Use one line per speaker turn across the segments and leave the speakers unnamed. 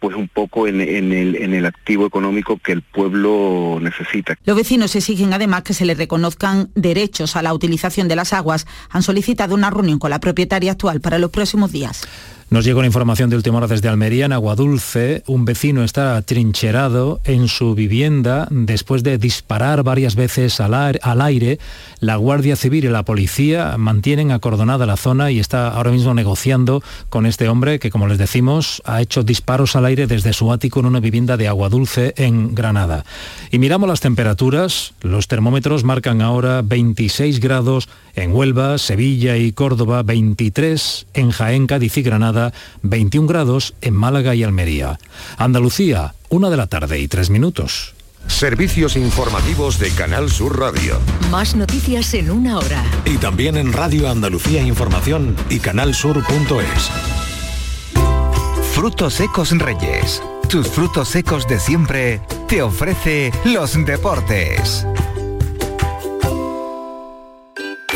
pues un poco en, el, activo económico que el pueblo necesita.
Los vecinos exigen además que se les reconozcan derechos a la utilización de las aguas. Han solicitado una reunión con la propietaria actual para los próximos días.
Nos llega una información de última hora desde Almería, en Aguadulce. Un vecino está trincherado en su vivienda después de disparar varias veces al aire. La Guardia Civil y la policía mantienen acordonada la zona y está ahora mismo negociando con este hombre que, como les decimos, ha hecho disparos al aire desde su ático en una vivienda de Aguadulce en Granada. Y miramos las temperaturas. Los termómetros marcan ahora 26 grados en Huelva, Sevilla y Córdoba, 23 en Jaén, Cádiz y Granada 21 grados en Málaga y Almería. Andalucía, una de la tarde y tres minutos.
Servicios informativos de Canal Sur Radio.
Más noticias en una hora.
Y también en Radio Andalucía Información y canalsur.es.
Frutos secos Reyes. Tus frutos secos de siempre te ofrece los deportes.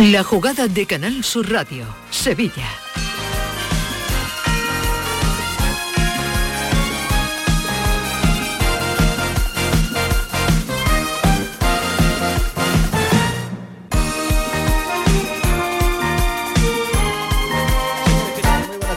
La jugada de Canal Sur Radio, Sevilla.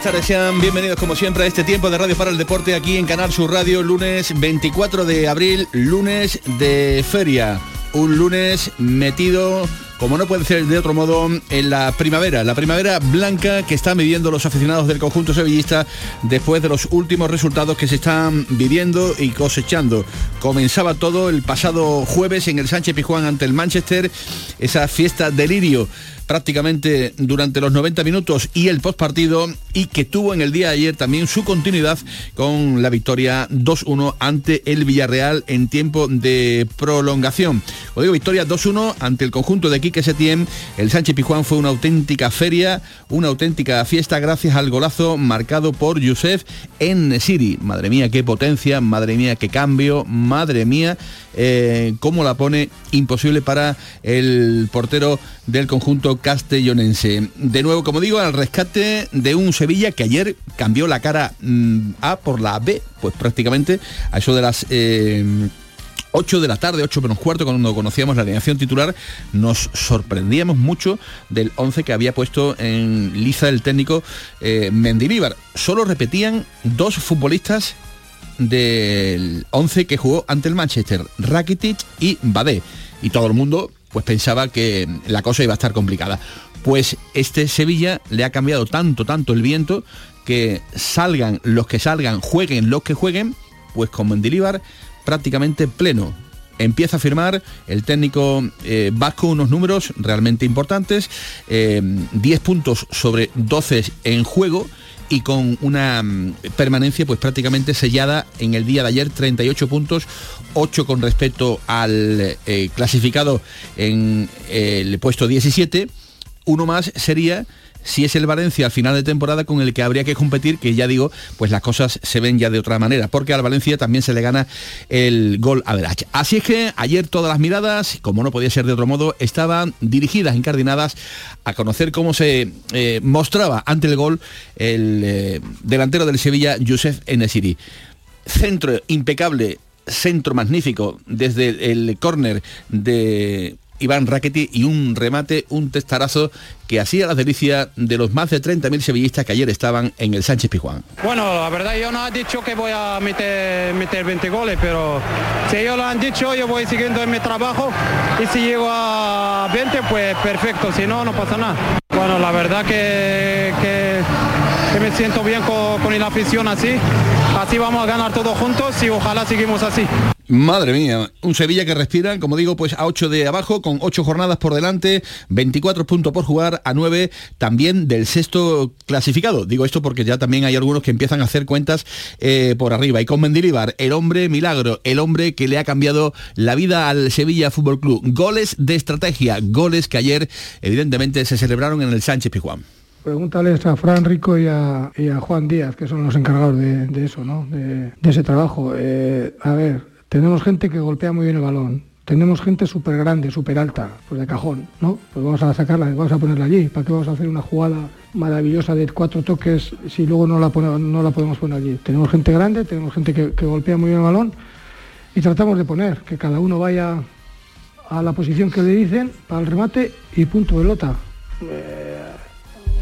tardes, sean bienvenidos como siempre a este tiempo de Radio para el Deporte aquí en Canal Sur Radio, lunes 24 de abril, lunes de feria. Un lunes metido como no puede ser de otro modo, en la primavera, la primavera blanca que están viviendo los aficionados del conjunto sevillista después de los últimos resultados que se están viviendo y cosechando. Comenzaba todo el pasado jueves en el Sánchez Pijuán ante el Manchester, esa fiesta delirio prácticamente durante los 90 minutos y el postpartido y que tuvo en el día de ayer también su continuidad con la victoria 2-1 ante el Villarreal en tiempo de prolongación. O digo victoria 2-1 ante el conjunto de Quique Setién. El Sánchez Pijuán fue una auténtica feria, una auténtica fiesta gracias al golazo marcado por Yusef en Siri. Madre mía, qué potencia, madre mía, qué cambio, madre mía, eh, cómo la pone imposible para el portero del conjunto castellonense. De nuevo, como digo, al rescate de un Sevilla que ayer cambió la cara mm, A por la B, pues prácticamente a eso de las... 8 eh, de la tarde, 8 menos cuarto, cuando conocíamos la alineación titular, nos sorprendíamos mucho del 11 que había puesto en liza el técnico eh, Mendilíbar. Solo repetían dos futbolistas del 11 que jugó ante el Manchester, Rakitic y Badé. Y todo el mundo pues pensaba que la cosa iba a estar complicada. Pues este Sevilla le ha cambiado tanto, tanto el viento que salgan los que salgan, jueguen los que jueguen, pues con Mendilibar prácticamente pleno. empieza a firmar el técnico eh, vasco unos números realmente importantes, 10 puntos sobre 12 en juego, y con una mm, permanencia pues prácticamente sellada en el día de ayer, 38 puntos, 8 con respecto al eh, clasificado en el puesto 17, uno más sería si es el Valencia al final de temporada con el que habría que competir, que ya digo, pues las cosas se ven ya de otra manera, porque al Valencia también se le gana el gol a Verach. Así es que ayer todas las miradas, como no podía ser de otro modo, estaban dirigidas, encardinadas a conocer cómo se eh, mostraba ante el gol el eh, delantero del Sevilla, Josef Enesiri. Centro impecable centro magnífico desde el córner de Iván Rackety y un remate, un testarazo que hacía la delicia de los más de 30.000 sevillistas que ayer estaban en el Sánchez Pijuán.
Bueno, la verdad yo no he dicho que voy a meter, meter 20 goles, pero si ellos lo han dicho, yo voy siguiendo en mi trabajo y si llego a 20, pues perfecto, si no, no pasa nada. Bueno, la verdad que, me siento bien con, con la afición así, así vamos a ganar todos juntos y ojalá seguimos así.
Madre mía, un Sevilla que respira, como digo, pues a 8 de abajo, con 8 jornadas por delante, 24 puntos por jugar, a 9 también del sexto clasificado. Digo esto porque ya también hay algunos que empiezan a hacer cuentas eh, por arriba. Y con Mendilibar, el hombre milagro, el hombre que le ha cambiado la vida al Sevilla Fútbol Club. Goles de estrategia, goles que ayer evidentemente se celebraron en el Sánchez Pijuán.
Pregúntales a Fran Rico y a, Juan Díaz, que son los encargados de, eso, ¿no? De, ese trabajo. Eh, a ver, tenemos gente que golpea muy bien el balón. Tenemos gente súper grande, súper alta, pues de cajón, ¿no? Pues vamos a sacarla, vamos a ponerla allí. ¿Para qué vamos a hacer una jugada maravillosa de cuatro toques si luego no la, no la podemos poner allí? Tenemos gente grande, tenemos gente que, golpea muy bien el balón y tratamos de poner que cada uno vaya a la posición que le dicen para el remate y punto de lota. Eh,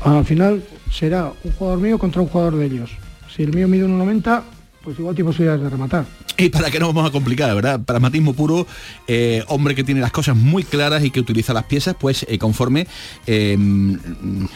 al final será un jugador mío contra un jugador de ellos. Si el mío mide 1,90, pues igual tiene posibilidades de rematar.
Y para que no vamos a complicar, ¿verdad? Pragmatismo puro, eh, hombre que tiene las cosas muy claras y que utiliza las piezas, pues eh, conforme em,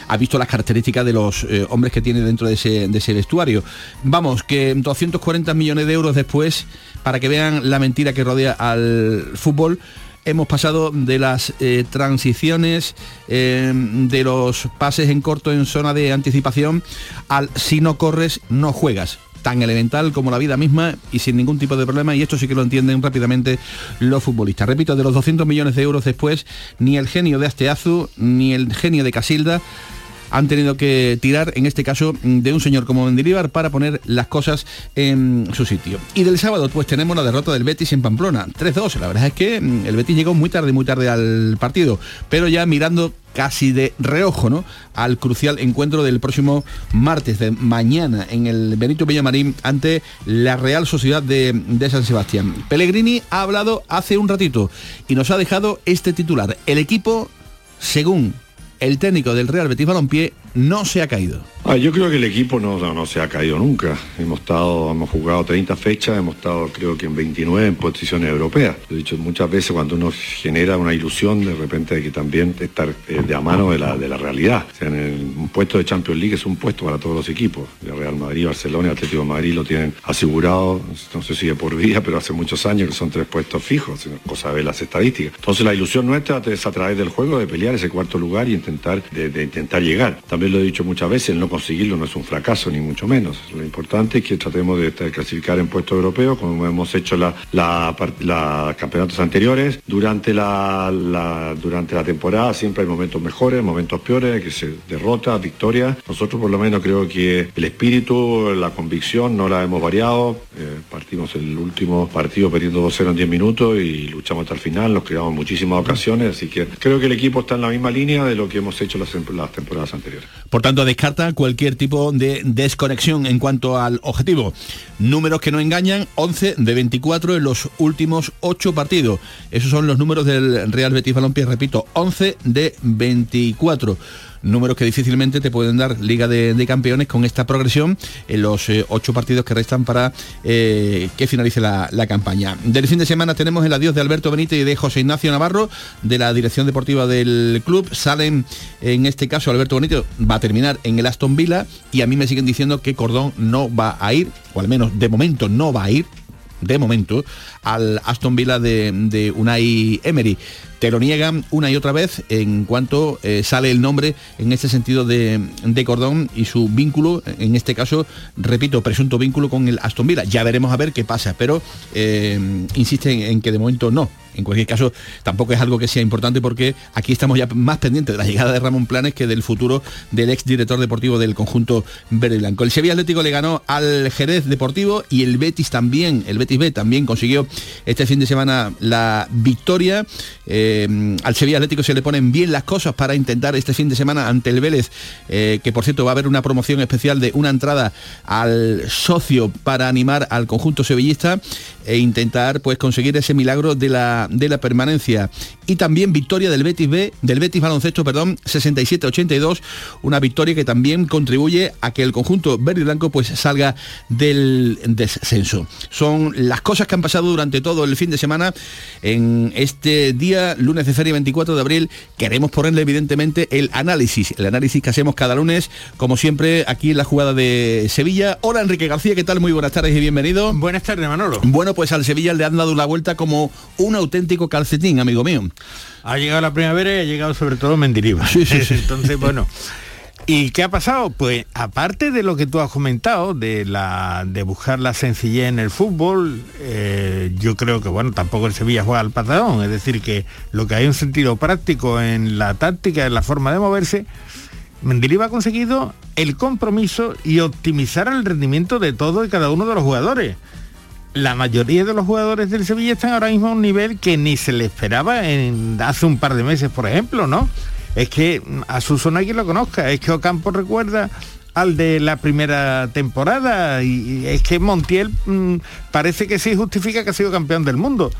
ha visto las características de los eh, hombres que tiene dentro de ese, de ese vestuario. Vamos, que 240 millones de euros después, para que vean la mentira que rodea al fútbol, hemos pasado de las transiciones, em, de los pases en corto en zona de anticipación, al si no corres, no juegas tan elemental como la vida misma y sin ningún tipo de problema y esto sí que lo entienden rápidamente los futbolistas. Repito, de los 200 millones de euros después, ni el genio de Asteazu ni el genio de Casilda han tenido que tirar, en este caso, de un señor como Mendilibar para poner las cosas en su sitio. Y del sábado, pues tenemos la derrota del Betis en Pamplona, 3-2. La verdad es que mm, el Betis llegó muy tarde, muy tarde al partido, pero ya mirando casi de reojo, ¿no? Al crucial encuentro del próximo martes de mañana en el Benito Villamarín ante la Real Sociedad de, de San Sebastián. Pellegrini ha hablado hace un ratito y nos ha dejado este titular. El equipo, según el técnico del Real Betis Balompié no se ha caído.
Ah, yo creo que el equipo no, no, se ha caído nunca. Hemos estado, hemos jugado 30 fechas, hemos estado creo que en 29 en posiciones europeas. Lo he dicho muchas veces cuando uno genera una ilusión de repente de que también estar eh, de a mano de la, de la realidad. En un puesto de Champions League es un puesto para todos los equipos. El Real Madrid, Barcelona y Atlético de Madrid lo tienen asegurado, no sé si de por vida, pero hace muchos años que son tres puestos fijos, cosa de las estadísticas. Entonces la ilusión nuestra es a través del juego de pelear ese cuarto lugar y intentar, de, intentar llegar. También lo he dicho muchas veces, no conseguirlo no es un fracaso, ni mucho menos. Lo importante es que tratemos de, clasificar en puestos europeos, como hemos hecho los la, campeonatos anteriores. Durante la, durante la temporada siempre hay momentos mejores, momentos peores, que se derrota, victoria. Nosotros por lo menos creo que el espíritu, la convicción no la hemos variado. Eh, partimos el último partido perdiendo 2-0 en 10 minutos y luchamos hasta el final, nos creamos muchísimas ocasiones, así que creo que el equipo está en la misma línea de lo que hemos hecho las temporadas anteriores.
Por tanto, descarta cualquier tipo de desconexión en cuanto al objetivo. Números que no engañan, 11 de 24 en los últimos 8 partidos. Esos son los números del Real Betis Balompié, repito, 11 de 24 números que difícilmente te pueden dar Liga de, Campeones con esta progresión en los eh, ocho partidos que restan para eh, que finalice la, campaña. Del fin de semana tenemos el adiós de Alberto Benítez y de José Ignacio Navarro de la dirección deportiva del club. Salen, en este caso, Alberto Benítez va a terminar en el Aston Villa y a mí me siguen diciendo que Cordón no va a ir, o al menos de momento no va a ir de momento, al Aston Villa de, de Unai Emery te lo niegan una y otra vez en cuanto eh, sale el nombre en este sentido de, de, Cordón y su vínculo, en este caso, repito, presunto vínculo con el Aston Villa. Ya veremos a ver qué pasa, pero eh, insisten en que de momento no. En cualquier caso, tampoco es algo que sea importante porque aquí estamos ya más pendientes de la llegada de Ramón Planes que del futuro del ex director deportivo del conjunto verde y blanco. El Sevilla Atlético le ganó al Jerez Deportivo y el Betis también, el Betis B también consiguió este fin de semana la victoria. Eh, al Sevilla Atlético se le ponen bien las cosas para intentar este fin de semana ante el Vélez, eh, que por cierto va a haber una promoción especial de una entrada al socio para animar al conjunto sevillista e intentar pues conseguir ese milagro de la, de la permanencia. Y también victoria del Betis B, del Betis Baloncesto, perdón, 67-82, una victoria que también contribuye a que el conjunto verde y blanco pues salga del descenso. Son las cosas que han pasado durante todo el fin de semana en este día, lunes de feria 24 de abril. Queremos ponerle evidentemente el análisis, el análisis que hacemos cada lunes, como siempre, aquí en la jugada de Sevilla. Hola Enrique García, ¿qué tal? Muy buenas tardes y bienvenido.
Buenas tardes, Manolo.
Bueno, pues al Sevilla le han dado la vuelta como un auténtico calcetín, amigo mío.
Ha llegado la primavera y ha llegado sobre todo Mendilibar.
Sí, sí, sí.
Entonces, bueno. ¿Y qué ha pasado? Pues aparte de lo que tú has comentado, de, la, de buscar la sencillez en el fútbol, eh, yo creo que bueno, tampoco el Sevilla juega al patadón, es decir, que lo que hay un sentido práctico en la táctica, en la forma de moverse, Mendilibar ha conseguido el compromiso y optimizar el rendimiento de todo y cada uno de los jugadores la mayoría de los jugadores del Sevilla están ahora mismo a un nivel que ni se le esperaba hace un par de meses, por ejemplo, ¿no? Es que a su zona quien lo conozca, es que Ocampo recuerda al de la primera temporada y, es que Montiel mmm, parece que sí justifica que ha sido campeón del mundo.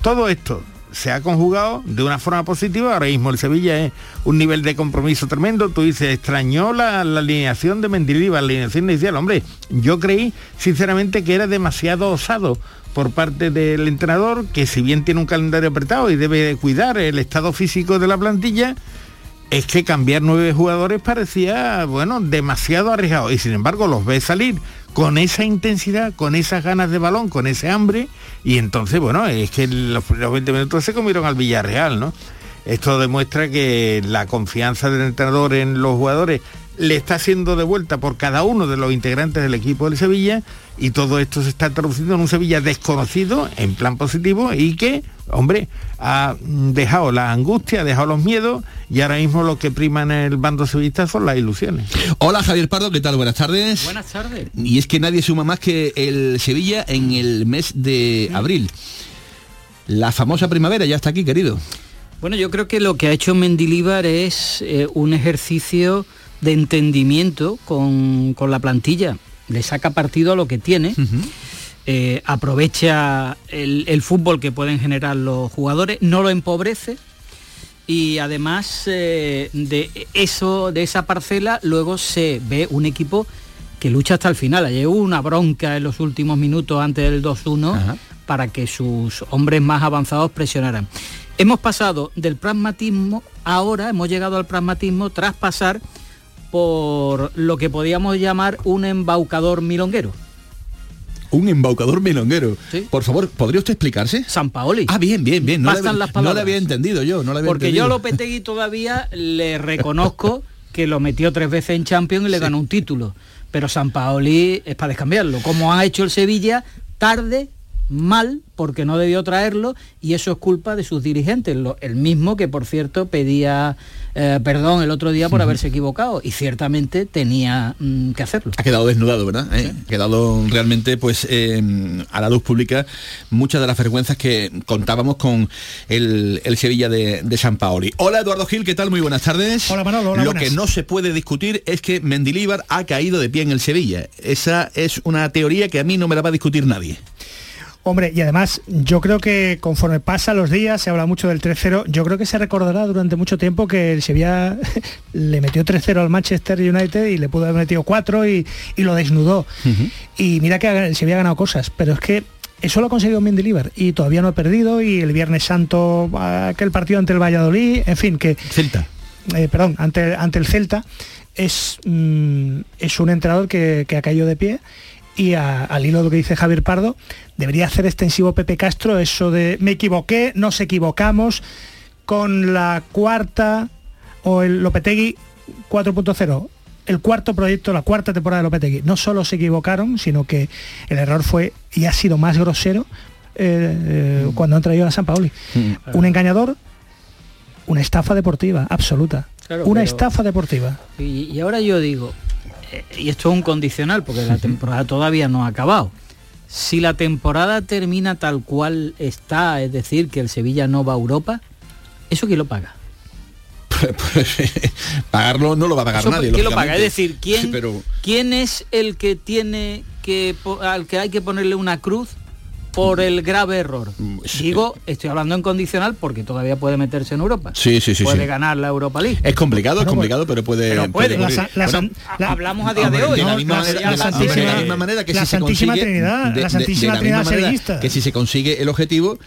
Todo esto se ha conjugado de una forma positiva. Ahora mismo el Sevilla es un nivel de compromiso tremendo. Tú dices, extrañó la, la alineación de Mendilibar, la alineación inicial. Hombre, yo creí sinceramente que era demasiado osado por parte del entrenador, que si bien tiene un calendario apretado y debe cuidar el estado físico de la plantilla, es que cambiar nueve jugadores parecía, bueno, demasiado arriesgado. Y sin embargo los ve salir con esa intensidad, con esas ganas de balón, con ese hambre, y entonces, bueno, es que los primeros 20 minutos se comieron al Villarreal, ¿no? Esto demuestra que la confianza del entrenador en los jugadores le está siendo devuelta por cada uno de los integrantes del equipo del Sevilla y todo esto se está traduciendo en un Sevilla desconocido en plan positivo y que, hombre, ha dejado la angustia, ha dejado los miedos y ahora mismo lo que prima en el bando sevillista son las ilusiones.
Hola Javier Pardo, ¿qué tal? Buenas tardes.
Buenas tardes.
Y es que nadie suma más que el Sevilla en el mes de abril. La famosa primavera ya está aquí, querido.
Bueno, yo creo que lo que ha hecho Mendilíbar es eh, un ejercicio de entendimiento con, con, la plantilla. Le saca partido a lo que tiene. Uh -huh. eh, aprovecha el, el, fútbol que pueden generar los jugadores, no lo empobrece y además eh, de eso, de esa parcela, luego se ve un equipo que lucha hasta el final. Ayer hubo una bronca en los últimos minutos antes del 2-1 para que sus hombres más avanzados presionaran. Hemos pasado del pragmatismo, ahora hemos llegado al pragmatismo tras pasar por lo que podíamos llamar un embaucador milonguero.
Un embaucador milonguero. ¿Sí? Por favor, ¿podría usted explicarse?
San Paoli.
Ah, bien, bien, bien.
No, le,
las no le había entendido yo, no le había
Porque
entendido.
yo a Lopetegui todavía le reconozco que lo metió tres veces en Champions y le sí. ganó un título. Pero San Paoli es para descambiarlo. Como ha hecho el Sevilla, tarde, mal porque no debió traerlo y eso es culpa de sus dirigentes, lo, el mismo que por cierto pedía eh, perdón el otro día por haberse equivocado y ciertamente tenía mm, que hacerlo.
Ha quedado desnudado, ¿verdad? ¿Eh? Sí. Ha quedado realmente pues eh, a la luz pública muchas de las vergüenzas que contábamos con el, el Sevilla de, de, San Paoli. Hola Eduardo Gil, ¿qué tal? Muy buenas tardes.
Hola Manolo, hola,
Lo
buenas.
que no se puede discutir es que Mendilíbar ha caído de pie en el Sevilla. Esa es una teoría que a mí no me la va a discutir nadie.
Hombre, y además yo creo que conforme pasan los días, se habla mucho del 3-0, yo creo que se recordará durante mucho tiempo que el Sevilla le metió 3-0 al Manchester United y le pudo haber metido 4 y, y lo desnudó. Uh -huh. Y mira que el Sevilla ha ganado cosas, pero es que eso lo ha conseguido Mendilibar y todavía no ha perdido y el Viernes Santo aquel partido ante el Valladolid, en fin, que...
Celta.
Eh, perdón, ante, ante el Celta, es, mm, es un entrenador que, que ha caído de pie y a- al hilo de lo que dice Javier Pardo, debería hacer extensivo Pepe Castro eso de me equivoqué, nos equivocamos con la cuarta o el Lopetegui 4.0. El cuarto proyecto, la cuarta temporada de Lopetegui. No solo se equivocaron, sino que el error fue y ha sido más grosero eh, eh, cuando han traído a San Paoli. Un engañador, una estafa deportiva, absoluta.
Claro,
una estafa deportiva.
Y, y ahora yo digo, y esto es un condicional, porque la temporada todavía no ha acabado. Si la temporada termina tal cual está, es decir, que el Sevilla no va a Europa, ¿eso quién lo paga?
Pagarlo no lo va a pagar
Eso,
nadie.
¿Quién lo paga? Es decir, ¿quién,
Pero
¿quién es el que tiene que al que hay que ponerle una cruz por el grave error?
Mm,
Digo, estoy hablando en condicional porque todavía puede meterse en Europa.
Sí, sí, sí,
Puede
sí.
ganar la Europa League.
es complicado, es complicado, pero puede.
Pero puede. La- la-
Bueno,
la- hablamos a día de
hombre,
hoy.
De la misma manera, de la- misma que
la
si se consigue,
Trinidad,
de-
la
de- de
Santísima
la
Trinidad
misma manera
sevillista.
que si se consigue el objetivo,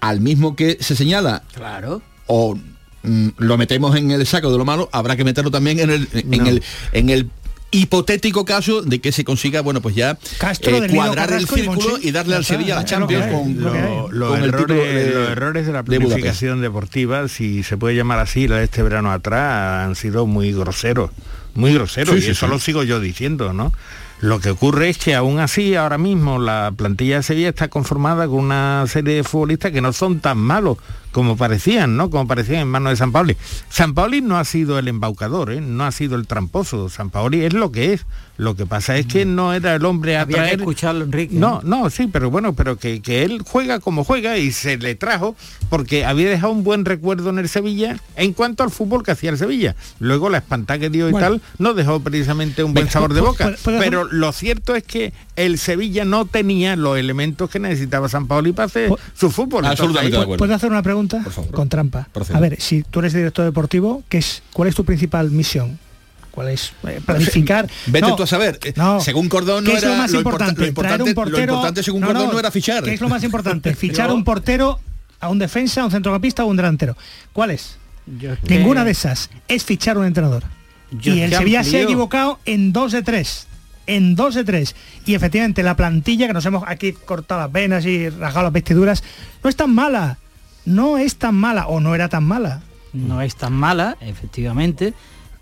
al mismo que se señala
Claro.
o mm, lo metemos en el saco de lo malo, habrá que meterlo también en el en el en el hipotético caso de que se consiga, bueno, pues ya
Castro,
eh, cuadrar el
y
círculo y darle al Sevilla la
lo
Champions con,
lo
los, errores,
de-
los errores de la
de
planificación deportiva, si se puede llamar así, la de este verano atrás, han sido muy groseros, muy groseros,
Sí,
y
sí,
eso
sí.
lo sigo yo diciendo, ¿no? Lo que ocurre es que aún así, ahora mismo, la plantilla de Sevilla está conformada con una serie de futbolistas que no son tan malos como parecían, ¿no? Como parecían en manos de San Paoli. San Paoli no ha sido el embaucador, ¿eh? no ha sido el tramposo. San Paoli es lo que es. Lo que pasa es que no era el hombre a
Había que
traer-
escucharlo, Enrique.
No, no, sí, pero bueno, pero que, que él juega como juega y se le trajo porque había dejado un buen recuerdo en el Sevilla en cuanto al fútbol que hacía el Sevilla. Luego la espantada que dio y
Bueno.
tal no dejó precisamente un buen sabor de
¿pu-
boca.
puedo hacer-
Pero lo cierto es que el Sevilla no tenía los elementos que necesitaba San Paoli para hacer su fútbol.
Absolutamente de
ahí-
acuerdo.
¿Puedo hacer una pregunta? Con trampa.
Proceda.
A ver, si tú eres director deportivo, ¿qué es, ¿cuál es tu principal misión? ¿Cuál es? Eh, planificar.
Vete
No,
tú a saber. Eh,
no.
Según Cordón no
¿Qué es
era
lo más
import-
importante?
lo importante,
Traer un portero.
lo importante según Cordón no, era fichar.
¿Qué es lo más importante? ¿Fichar un portero a un defensa, a un centrocampista o un delantero? ¿Cuál es?
Yo es que-
Ninguna de esas. Es fichar un entrenador.
Yo
y el Sevilla se ha equivocado en dos de tres. En dos de tres. Y efectivamente la plantilla, que nos hemos aquí cortado las venas y rajado las vestiduras, no es tan mala. No es tan mala o no era tan mala.
no es tan mala, efectivamente,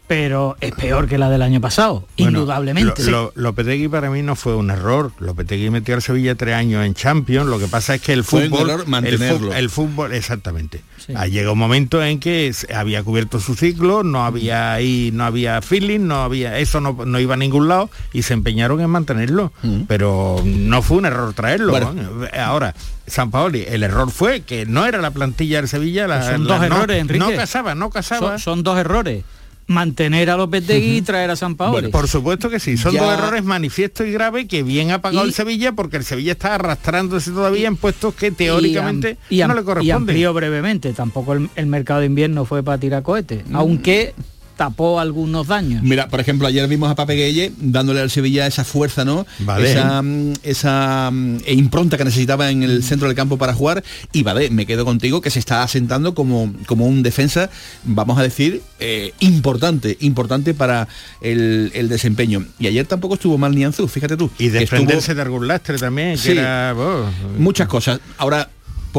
pero es peor que la del año pasado,
Bueno,
indudablemente.
Lo, lo- Lopetegui para mí no fue un error. Lopetegui metió al Sevilla tres años en Champions. Lo que pasa es que el
Fue un
fútbol,
error
el,
mantenerlo.
el fútbol, exactamente. Ah, llegó un momento en que había cubierto su ciclo, no había ahí, no había feeling, no había, eso no, no iba a ningún lado y se empeñaron en mantenerlo. Pero no fue un error traerlo.
Bueno.
¿no? Ahora, San Paoli, el error fue que no era la plantilla del Sevilla, la,
son
la-
dos
no-
errores, Enrique.
No casaba, no casaba.
son, son dos errores. Mantener a Lopetegui y traer a San Paolo.
Bueno, por supuesto que sí, son
Ya-
dos errores manifestos y graves que bien ha pagado
Y-
el Sevilla porque el Sevilla está arrastrándose todavía en puestos que teóricamente
y, am-
no le
y
corresponden.
amplió brevemente. Tampoco el, el mercado de invierno fue para tirar cohetes,
Mm.
aunque tapó algunos daños.
Mira, por ejemplo, ayer vimos a Pape Gueye dándole al Sevilla esa fuerza, ¿no?
Vale.
Esa, mm, esa mm, impronta que necesitaba en el centro del campo para jugar. Y Badé, me quedo contigo, que se está asentando como, como un defensa, vamos a decir, eh, importante, importante para el, el desempeño. Y ayer tampoco estuvo mal Nianzú, fíjate tú.
Y desprenderse de algún lastre también, que
Sí.
era... oh,
Muchas cosas. Ahora,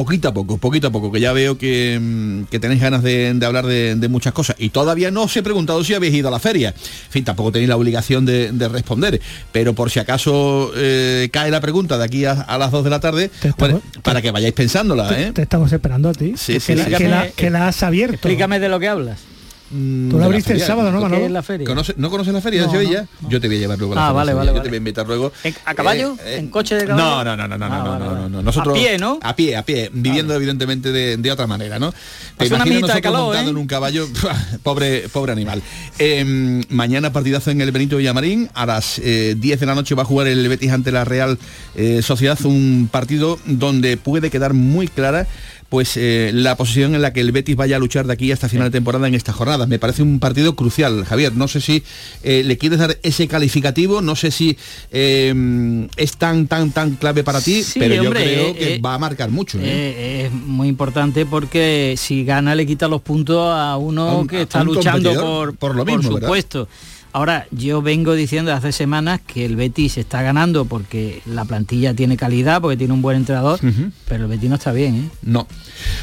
poquito a poco, poquito a poco, que ya veo que, mm, que tenéis ganas de, de hablar de, de muchas cosas. Y todavía no os he preguntado si habéis ido a la feria. En fin, tampoco tenéis la obligación de, de responder. Pero por si acaso eh, cae la pregunta de aquí a, a las 2 de la tarde, bueno, para que vayáis pensándola, ¿eh?
Te estamos esperando a ti.
Sí,
que,
sí,
la, que la- que la has abierto.
Explícame de lo que hablas.
Mm,
Tú la
la
abriste el sábado, ¿no,
¿Qué
Manolo?
es la feria?
¿Conoce- ¿No conoces la feria
No?
Yo te voy a llevar luego a la
Ah,
feria
vale, vale.
Yo te voy a invitar luego.
¿A caballo?
Eh, eh,
¿En coche de caballo?
No, no, no, no, no,
Ah,
no,
vale,
no,
vale.
no, no. Nosotros
A pie, ¿no?
A pie, a pie, viviendo evidentemente de, de otra manera, ¿no? Te
Hace una de calor,
montando
¿eh?
en un caballo, pobre, pobre animal. Eh, mañana partidazo en el Benito Villamarín, a las eh, 10 de la noche va a jugar el Betis ante la Real eh, Sociedad, un partido donde puede quedar muy clara pues eh, la posición en la que el Betis vaya a luchar de aquí hasta final de temporada en esta jornada. Me parece un partido crucial, Javier. No sé si eh, le quieres dar ese calificativo, no sé si eh, es tan, tan, tan clave para ti,
Sí,
pero
hombre,
yo creo que va a marcar mucho.
es muy importante porque si gana le quita los puntos a uno
A un-
que está luchando por,
por lo mismo,
su
¿verdad?
Ahora, yo vengo diciendo hace semanas que el Betis está ganando porque la plantilla tiene calidad, porque tiene un buen entrenador, pero el Betis no está bien, ¿eh?
No.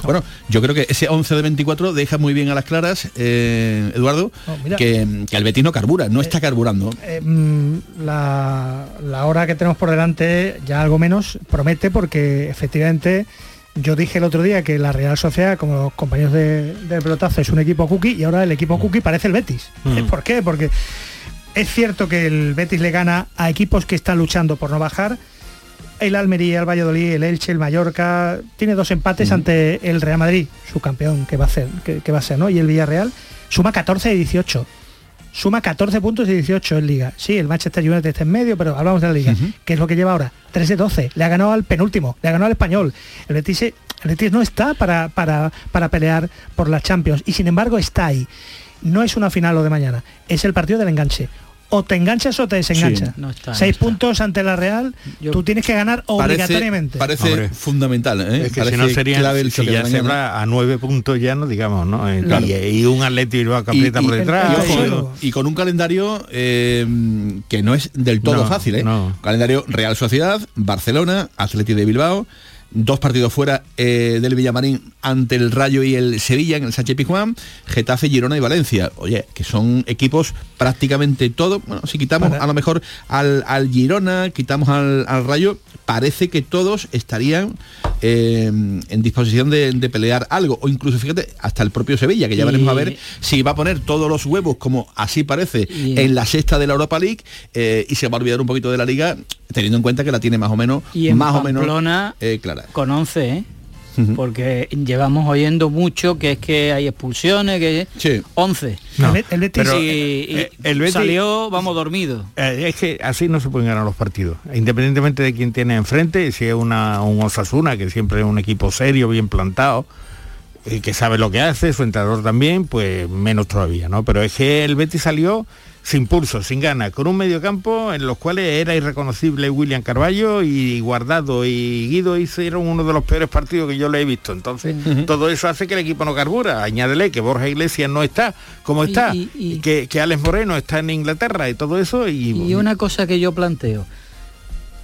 Bueno, yo creo que ese 11 de 24 deja muy bien a las claras, eh, Eduardo, que, que el Betis no carbura, no está carburando.
Eh, mm, la, la hora que tenemos por delante, ya algo menos, promete porque efectivamente yo dije el otro día que la Real Sociedad, como los compañeros de, del pelotazo, es un equipo cookie y ahora el equipo cookie parece el Betis.
Mm.
¿Por qué? Porque es cierto que el Betis le gana a equipos que están luchando por no bajar. El Almería, el Valladolid, el Elche, el Mallorca, tiene dos empates ante el Real Madrid, su campeón que va a ser, que, que va a ser, ¿no? Y el Villarreal suma 14 de 18 suma 14 puntos y 18 en liga. Sí, el Manchester United está en medio, pero hablamos de la liga. ¿Qué es lo que lleva ahora? 3 de 12. Le ha ganado al penúltimo, le ha ganado al español. El Betis, el Betis no está para, para, para pelear por las Champions y sin embargo está ahí. No es una final lo de mañana, es el partido del enganche. O te enganchas o te desenganchas.
Sí, no está, no
Seis
está.
puntos ante la Real, tú tienes que ganar obligatoriamente.
Parece fundamental, ¿eh?
Es que
Parece
si no sería
clave el
si ya se va a nueve puntos ya no digamos no Eh,
Claro.
y, y un Atleti y por detrás
y con un calendario eh, que no es del todo
No,
fácil, ¿eh?
no.
Calendario Real Sociedad, Barcelona, Atleti de Bilbao, dos partidos fuera eh, del Villamarín ante el Rayo y el Sevilla en el Sánchez Pizjuán, Getafe, Girona y Valencia. Oye, que son equipos prácticamente todos, bueno, si quitamos a lo mejor al, al Girona, quitamos al, al Rayo, parece que todos estarían eh, en disposición de, de pelear algo, o incluso, fíjate, hasta el propio Sevilla, que ya
Y-
veremos a ver si va a poner todos los huevos, como así parece,
Y-
en la sexta de la Europa League eh, y se va a olvidar un poquito de la liga, teniendo en cuenta que la tiene más o menos,
Y en
más o menos eh, clara.
con 11, ¿eh? Porque llevamos oyendo mucho que es que hay expulsiones, que 11.
No,
El, el Betis
pero,
y,
eh,
y
el Betis-
salió, vamos, dormido.
Eh, es que así no se pueden ganar los partidos, independientemente de quién tiene enfrente, si es una, un Osasuna, que siempre es un equipo serio, bien plantado, y que sabe lo que hace, su entrenador también, pues menos todavía, ¿no? Pero es que el Betis salió sin pulso, sin ganas, con un mediocampo en los cuales era irreconocible William Carballo y Guardado y Guido hicieron uno de los peores partidos que yo le he visto. Entonces, todo eso hace que el equipo no carbura. Añádele que Borja Iglesias no está como está,
y- y-
que, que Alex Moreno está en Inglaterra y todo eso y,
una cosa que yo planteo,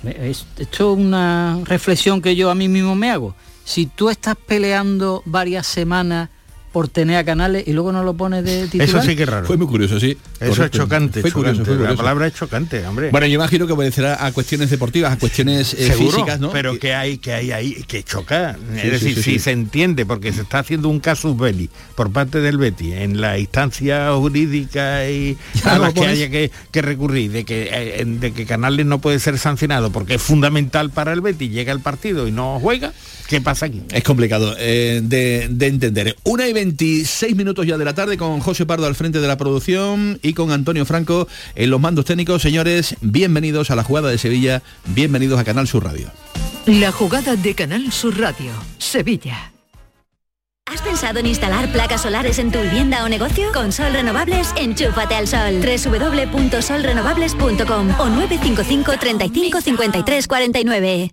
es- esto es una reflexión que yo a mí mismo me hago. Si tú estás peleando varias semanas por tener a Canales y luego no lo pones de titular.
Eso sí que es raro.
Fue muy curioso, sí.
Eso
Correcto.
es chocante,
Fue curioso,
chocante.
fue
La
curioso.
palabra es chocante, hombre.
Bueno, yo imagino que obedecerá a cuestiones deportivas, a cuestiones eh,
Seguro,
físicas, ¿no?
pero que hay que hay ahí que choca
Sí,
es decir
sí,
si
sí.
se entiende porque se está haciendo un casus belli por parte del Betty en la instancia jurídica y
Ya
a
lo
las que haya que, que recurrir de que eh, de que Canales no puede ser sancionado porque es fundamental para el Betty llega el partido y no juega qué pasa aquí
Es complicado eh, de, de entender. Una y 26 minutos ya de la tarde con José Pardo al frente de la producción y con Antonio Franco en los mandos técnicos. Señores, bienvenidos a la jugada de Sevilla, bienvenidos a Canal Sur Radio.
La jugada de Canal Sur Radio, Sevilla.
¿Has pensado en instalar placas solares en tu vivienda o negocio? Con Sol Renovables, enchúfate al sol. www.solrenovables.com o 955 35 53 49.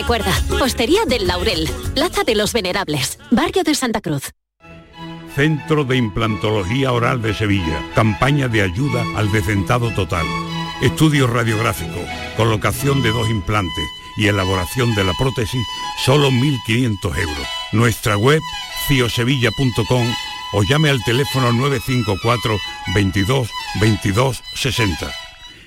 Recuerda, Hostería del Laurel, Plaza de los Venerables, Barrio de Santa Cruz.
Centro de Implantología Oral de Sevilla. Campaña de ayuda al decentado total. Estudio radiográfico, colocación de dos implantes y elaboración de la prótesis, solo 1.500 euros. Nuestra web, ciosevilla.com o llame al teléfono 954 22 22 60.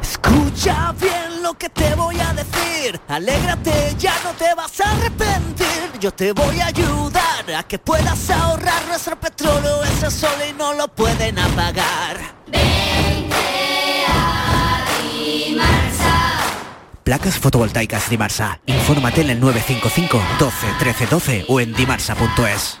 Escucha bien lo que te voy a decir. Alégrate, ya no te vas a arrepentir. Yo te voy a ayudar a que puedas ahorrar. Nuestro petróleo es el sol y no lo pueden apagar.
Placas fotovoltaicas Dimarsa. Infórmate en el 955 12 13 12 o en dimarsa.es.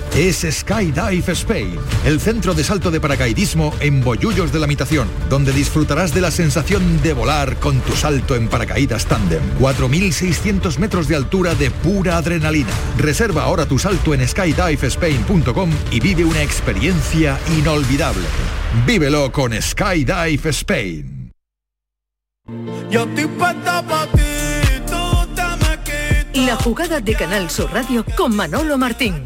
Es Skydive Spain, el centro de salto de paracaidismo en Bollullos de la Mitación, donde disfrutarás de la sensación de volar con tu salto en paracaídas tándem. 4.600 metros de altura de pura adrenalina. Reserva ahora tu salto en skydivespain.com y vive una experiencia inolvidable. Vívelo con Skydive Spain.
Yo te
La jugada de Canal Sur Radio con Manolo Martín.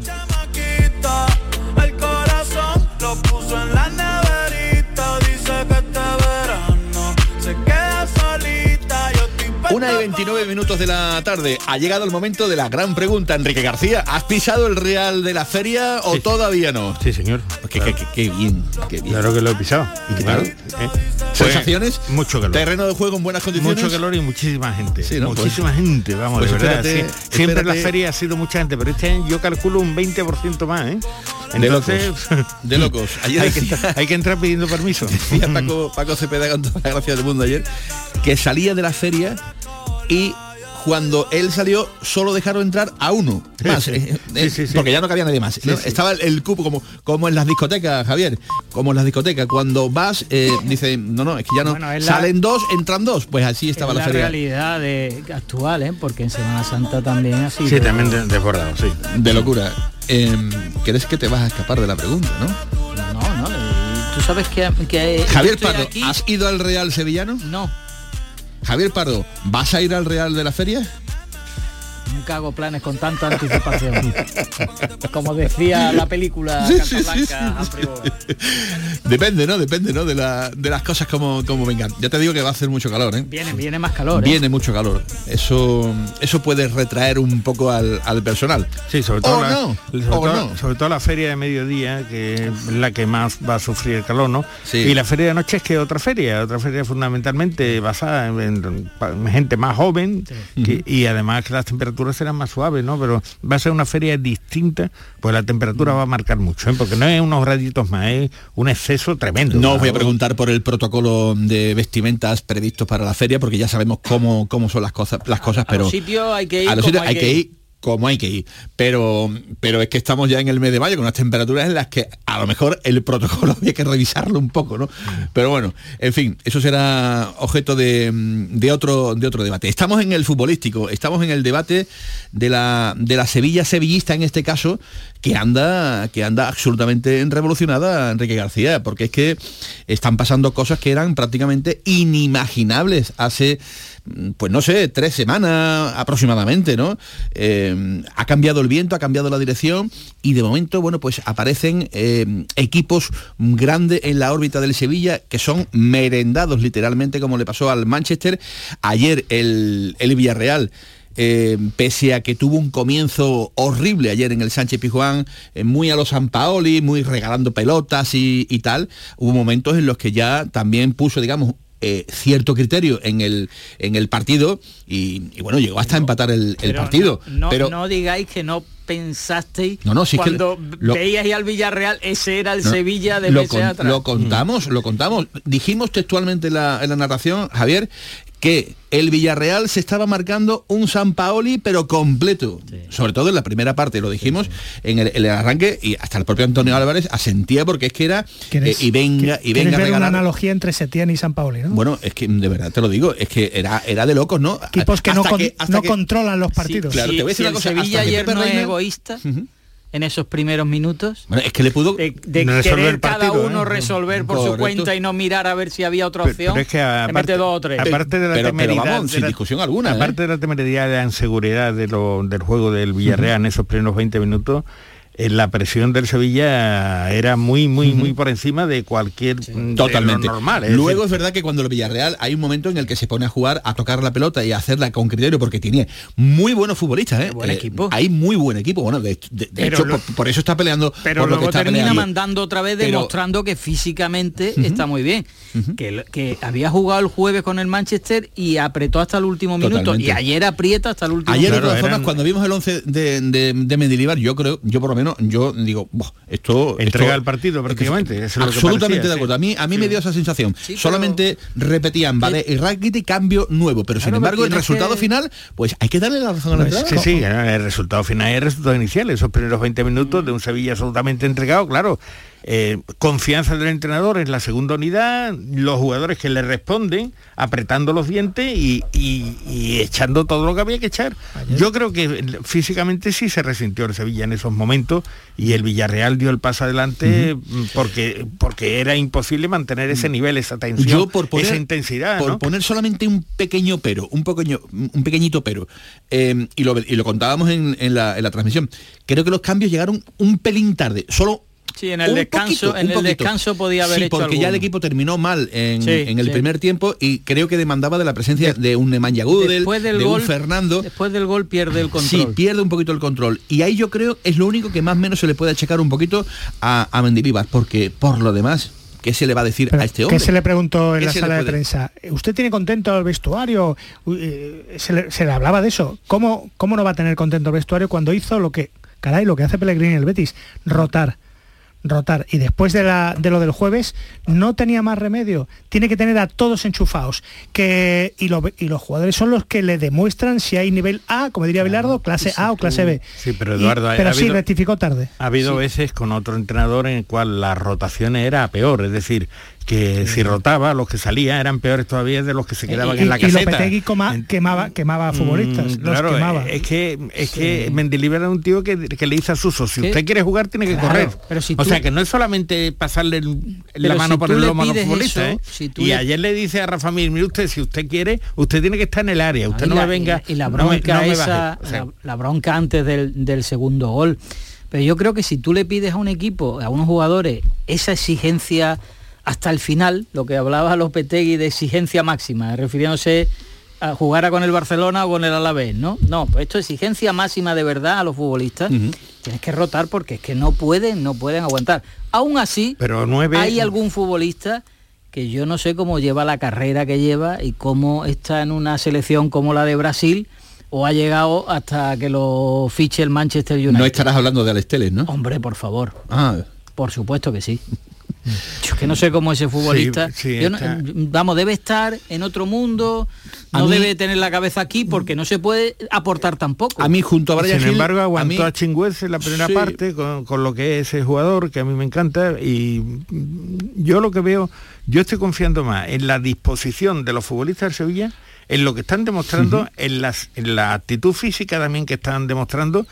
29 minutos de la tarde. Ha llegado el momento de la gran pregunta. Enrique García, ¿has pisado el Real de la Feria o todavía no?
Sí, señor.
Qué, qué- qué- qué bien, qué bien.
Claro que lo he pisado.
¿Y qué tal?
¿Eh?
¿Sensaciones?
Pues, mucho calor.
¿Terreno de juego en buenas condiciones?
Mucho calor y muchísima gente.
Sí, ¿no?
Muchísima
Pues-
gente, vamos,
pues
de verdad.
espérate,
sí. Siempre en la feria ha sido mucha gente, pero este año yo calculo un 20% más, ¿eh?
De locos, de locos. Ayer
hay, que,
decía-
hay que entrar pidiendo permiso.
Paco, Paco Cepeda con toda la gracia del mundo ayer, que salía de la feria y cuando él salió solo dejaron entrar a uno más,
Sí,
eh,
sí,
eh,
sí, sí.
porque ya no cabía nadie más. ¿no?
Sí, sí.
Estaba el, el cupo como, como en las discotecas, Javier, como en las discotecas. Cuando vas, eh, dice, no, no, es que ya no,
Bueno, es la-
salen dos, entran dos. Pues así estaba
Es
la,
la
feria.
realidad de, actual, ¿eh? porque en Semana Santa también así.
Sí, también de- desbordado, sí.
De locura. Em, ¿Crees que te vas a escapar de la pregunta, no?
No, no. Tú sabes que,
Javier Pardo,
aquí-
¿has ido al Real Sevillano?
No.
Javier Pardo, ¿vas a ir al Real de la Feria?
Nunca hago planes con tanta anticipación. Como decía la película
Sí, sí, sí. Depende, ¿no? Depende, ¿no? De, la- de las cosas como, como vengan. Ya te digo que va a hacer mucho calor, ¿eh?
Viene, viene más calor. ¿eh?
Viene mucho calor. Eso, eso puede retraer un poco al, al personal.
Sí, sobre todo,
O
la,
no,
sobre, todo,
no.
sobre todo la feria de mediodía, que es la que más va a sufrir el calor, ¿no? Y la feria de noche es que otra feria, otra feria fundamentalmente basada en, en- en gente más joven que- y además que las temperaturas serán más suaves, ¿no? Pero va a ser una feria distinta, pues la temperatura va a marcar mucho, ¿eh? porque no es unos graditos más, es un exceso tremendo.
No os voy a preguntar por el protocolo de vestimentas previstos para la feria, porque ya sabemos cómo, cómo son las cosas, las cosas,
A
pero
los sitios hay que ir.
a los sitios hay que ir como hay que ir. Pero, pero es que estamos ya en el mes de mayo con unas temperaturas en las que a lo mejor el protocolo había que revisarlo un poco, ¿no? Pero bueno, en fin, eso será objeto de, de otro, de otro debate. Estamos en el futbolístico, estamos en el debate de la, de la Sevilla sevillista en este caso, que anda, que anda absolutamente revolucionada Enrique García, porque es que están pasando cosas que eran prácticamente inimaginables hace mm, pues no sé, tres semanas aproximadamente, ¿no? Eh, ha cambiado el viento, ha cambiado la dirección y de momento, bueno, pues aparecen eh, equipos grandes en la órbita del Sevilla que son merendados literalmente como le pasó al Manchester. Ayer el, el Villarreal eh, pese a que tuvo un comienzo horrible ayer en el Sánchez Pijuán, eh, muy a los San Paoli, muy regalando pelotas y, y tal, hubo momentos en los que ya también puso, digamos, eh, cierto criterio en el, en el partido y, y bueno, llegó hasta empatar el, partido.
No, no-
pero
no digáis que no pensasteis
No, no, si es que
cuando
lo-
veíais al Villarreal, ese era el
No,
Sevilla de
lo,
meses
con-
atrás.
lo contamos, lo contamos. Dijimos textualmente en la, en la narración, Javier, que el Villarreal se estaba marcando un San Paoli, pero completo. Sobre todo en la primera parte, lo dijimos en, el, en el arranque, y hasta el propio Antonio Álvarez asentía porque es que era
¿Quieres-
eh, y venga, y
¿Quieres
venga a
una
regalar.
analogía entre Setién y San Paoli, ¿no?
Bueno, es que de verdad te lo digo, es que era, era de locos, ¿no?
Equipos que no,
Hasta
con-
hasta
no
que-
controlan los partidos.
claro, te voy a decir
si
una
el
cosa,
Sevilla ayer no es egoísta, en esos primeros minutos.
Bueno, es que le pudo
de, de
No
querer cada
partido,
uno
¿eh?
resolver por
Correcto.
su cuenta y no mirar a ver si había otra opción.
pero es que
le
aparte,
mete dos o tres.
aparte de la
Pero- pero
temeridad,
vamos,
de
sin
la-
discusión alguna, ¿eh?
aparte de la temeridad de la inseguridad de lo- del juego del Villarreal en esos primeros 20 minutos, eh, la presión del Sevilla era muy, muy, muy por encima de cualquier de
Totalmente.
lo normal. es
Luego
decir,
es verdad que cuando el Villarreal hay un momento en el que se pone a jugar, a tocar la pelota y a hacerla con criterio, porque tiene muy buenos futbolistas, ¿eh?
Buen
Eh,
equipo.
Hay muy buen equipo. Bueno, de, de- de
Pero
hecho,
lo-
por, por eso está peleando.
pero
por lo que
luego
está
termina
peleando.
mandando otra vez
Pero-
demostrando que físicamente está muy bien que, que había jugado el jueves con el Manchester y apretó hasta el último minuto
Totalmente.
y ayer aprieta hasta el último
Ayer, de todas formas, cuando vimos el 11 de, de, de Mendilibar, yo creo, yo por lo menos, yo digo, "Buah, esto...
Entrega
esto-
el partido prácticamente. es que
absolutamente
parecía,
de
sí.
acuerdo. A mí, a mí me dio esa sensación.
pero-
Solamente repetían, vale, y Rakitic cambio nuevo, pero sin
Claro,
embargo el resultado
que-
final, pues hay que darle la razón al
Pues
entrenador.
sí, sí, el resultado final y el resultado inicial, esos primeros 20 minutos de un Sevilla absolutamente entregado, claro, eh, confianza del entrenador en la segunda unidad, los jugadores que le responden, apretando los dientes y, y- y echando todo lo que había que echar. Yo creo que físicamente sí se resintió el Sevilla en esos momentos y el Villarreal dio el paso adelante mm, porque, porque era imposible mantener ese nivel, esa tensión,
Yo por poner,
esa intensidad.
por
¿no?
poner solamente un pequeño pero, un pequeño, un pequeñito pero, eh, y, lo, y lo contábamos en, en la, en la transmisión, creo que los cambios llegaron un pelín tarde, solo
Sí, en el
un
descanso,
poquito,
en
un
el
poquito.
descanso podía haber
Sí,
hecho
porque ya el equipo terminó mal en,
Sí,
en el
sí.
primer tiempo y creo que demandaba de la presencia de un Nemanja Gudel,
después del
de
gol,
un Fernando.
después del gol pierde el control.
Sí, pierde un poquito el control. Y ahí yo creo es lo único que más o menos se le puede achacar un poquito a, a Mendilibar, porque por lo demás, ¿qué se le va a decir a este hombre?
¿Qué se le preguntó en
¿Qué
la sala de prensa? ¿Usted tiene contento el vestuario? Eh, Se le, se le hablaba de eso. ¿Cómo, ¿Cómo no va a tener contento el vestuario cuando hizo lo que, caray, lo que hace Pellegrini en el Betis? Rotar. Rotar. Y después de, la, de lo del jueves, no tenía más remedio. Tiene que tener a todos enchufados. Que, y, lo- y los jugadores son los que le demuestran si hay nivel A, como diría Bilardo, clase A o clase B.
Sí, pero
Y-
Eduardo, ha-
pero
ha
sí,
habido-
rectificó tarde.
Ha habido veces con otro entrenador en el cual las rotaciones era peor, es decir, que si rotaba, los que salían eran peores todavía de los que se quedaban
y,
en la
y
caseta.
Lopetegui coma- quemaba, quemaba futbolistas.
Mm,
los
claro,
quemaba.
es que es que Mendilibar era un tío que, que le dice a Suso, si
¿Qué?
usted quiere jugar tiene que correr.
pero si
o sea que no es solamente pasarle el- la mano
si
por el lomo a los futbolistas.
eso,
¿eh?
si tú
y
le-
ayer le dice a Rafa Mir, mire usted, si usted quiere, usted tiene que estar en el área, usted
y
no
la-
me venga.
y la
no me-
bronca
no me
esa,
baje. O sea,
la, la bronca antes del, del segundo gol. Pero yo creo que si tú le pides a un equipo, a unos jugadores, esa exigencia hasta el final, lo que hablaba Lopetegui de exigencia máxima, refiriéndose a jugar con el Barcelona o con el Alavés, ¿no? No, pues esto es exigencia máxima de verdad a los futbolistas. Tienes que rotar porque es que no pueden, no pueden aguantar. Aún así,
Pero nueve-
hay algún futbolista que yo no sé cómo lleva la carrera que lleva y cómo está en una selección como la de Brasil o ha llegado hasta que lo fiche el Manchester United.
No estarás hablando de Alex Telles, ¿no?
Hombre, por favor.
Ah,
Por supuesto que sí. Yo que no sé cómo ese futbolista.
Sí, sí,
yo no-
está-
vamos, debe estar en otro mundo,
A
no
mí-
debe tener la cabeza aquí porque no se puede aportar tampoco.
a mí junto a Brian
Sin embargo, aguantó
mí-
a, Chingüez en la primera
Sí.
parte con, con lo que es ese jugador, que a mí me encanta, y yo lo que veo, yo estoy confiando más en la disposición de los futbolistas del Sevilla, en lo que están demostrando, en, las, en la actitud física también que están demostrando,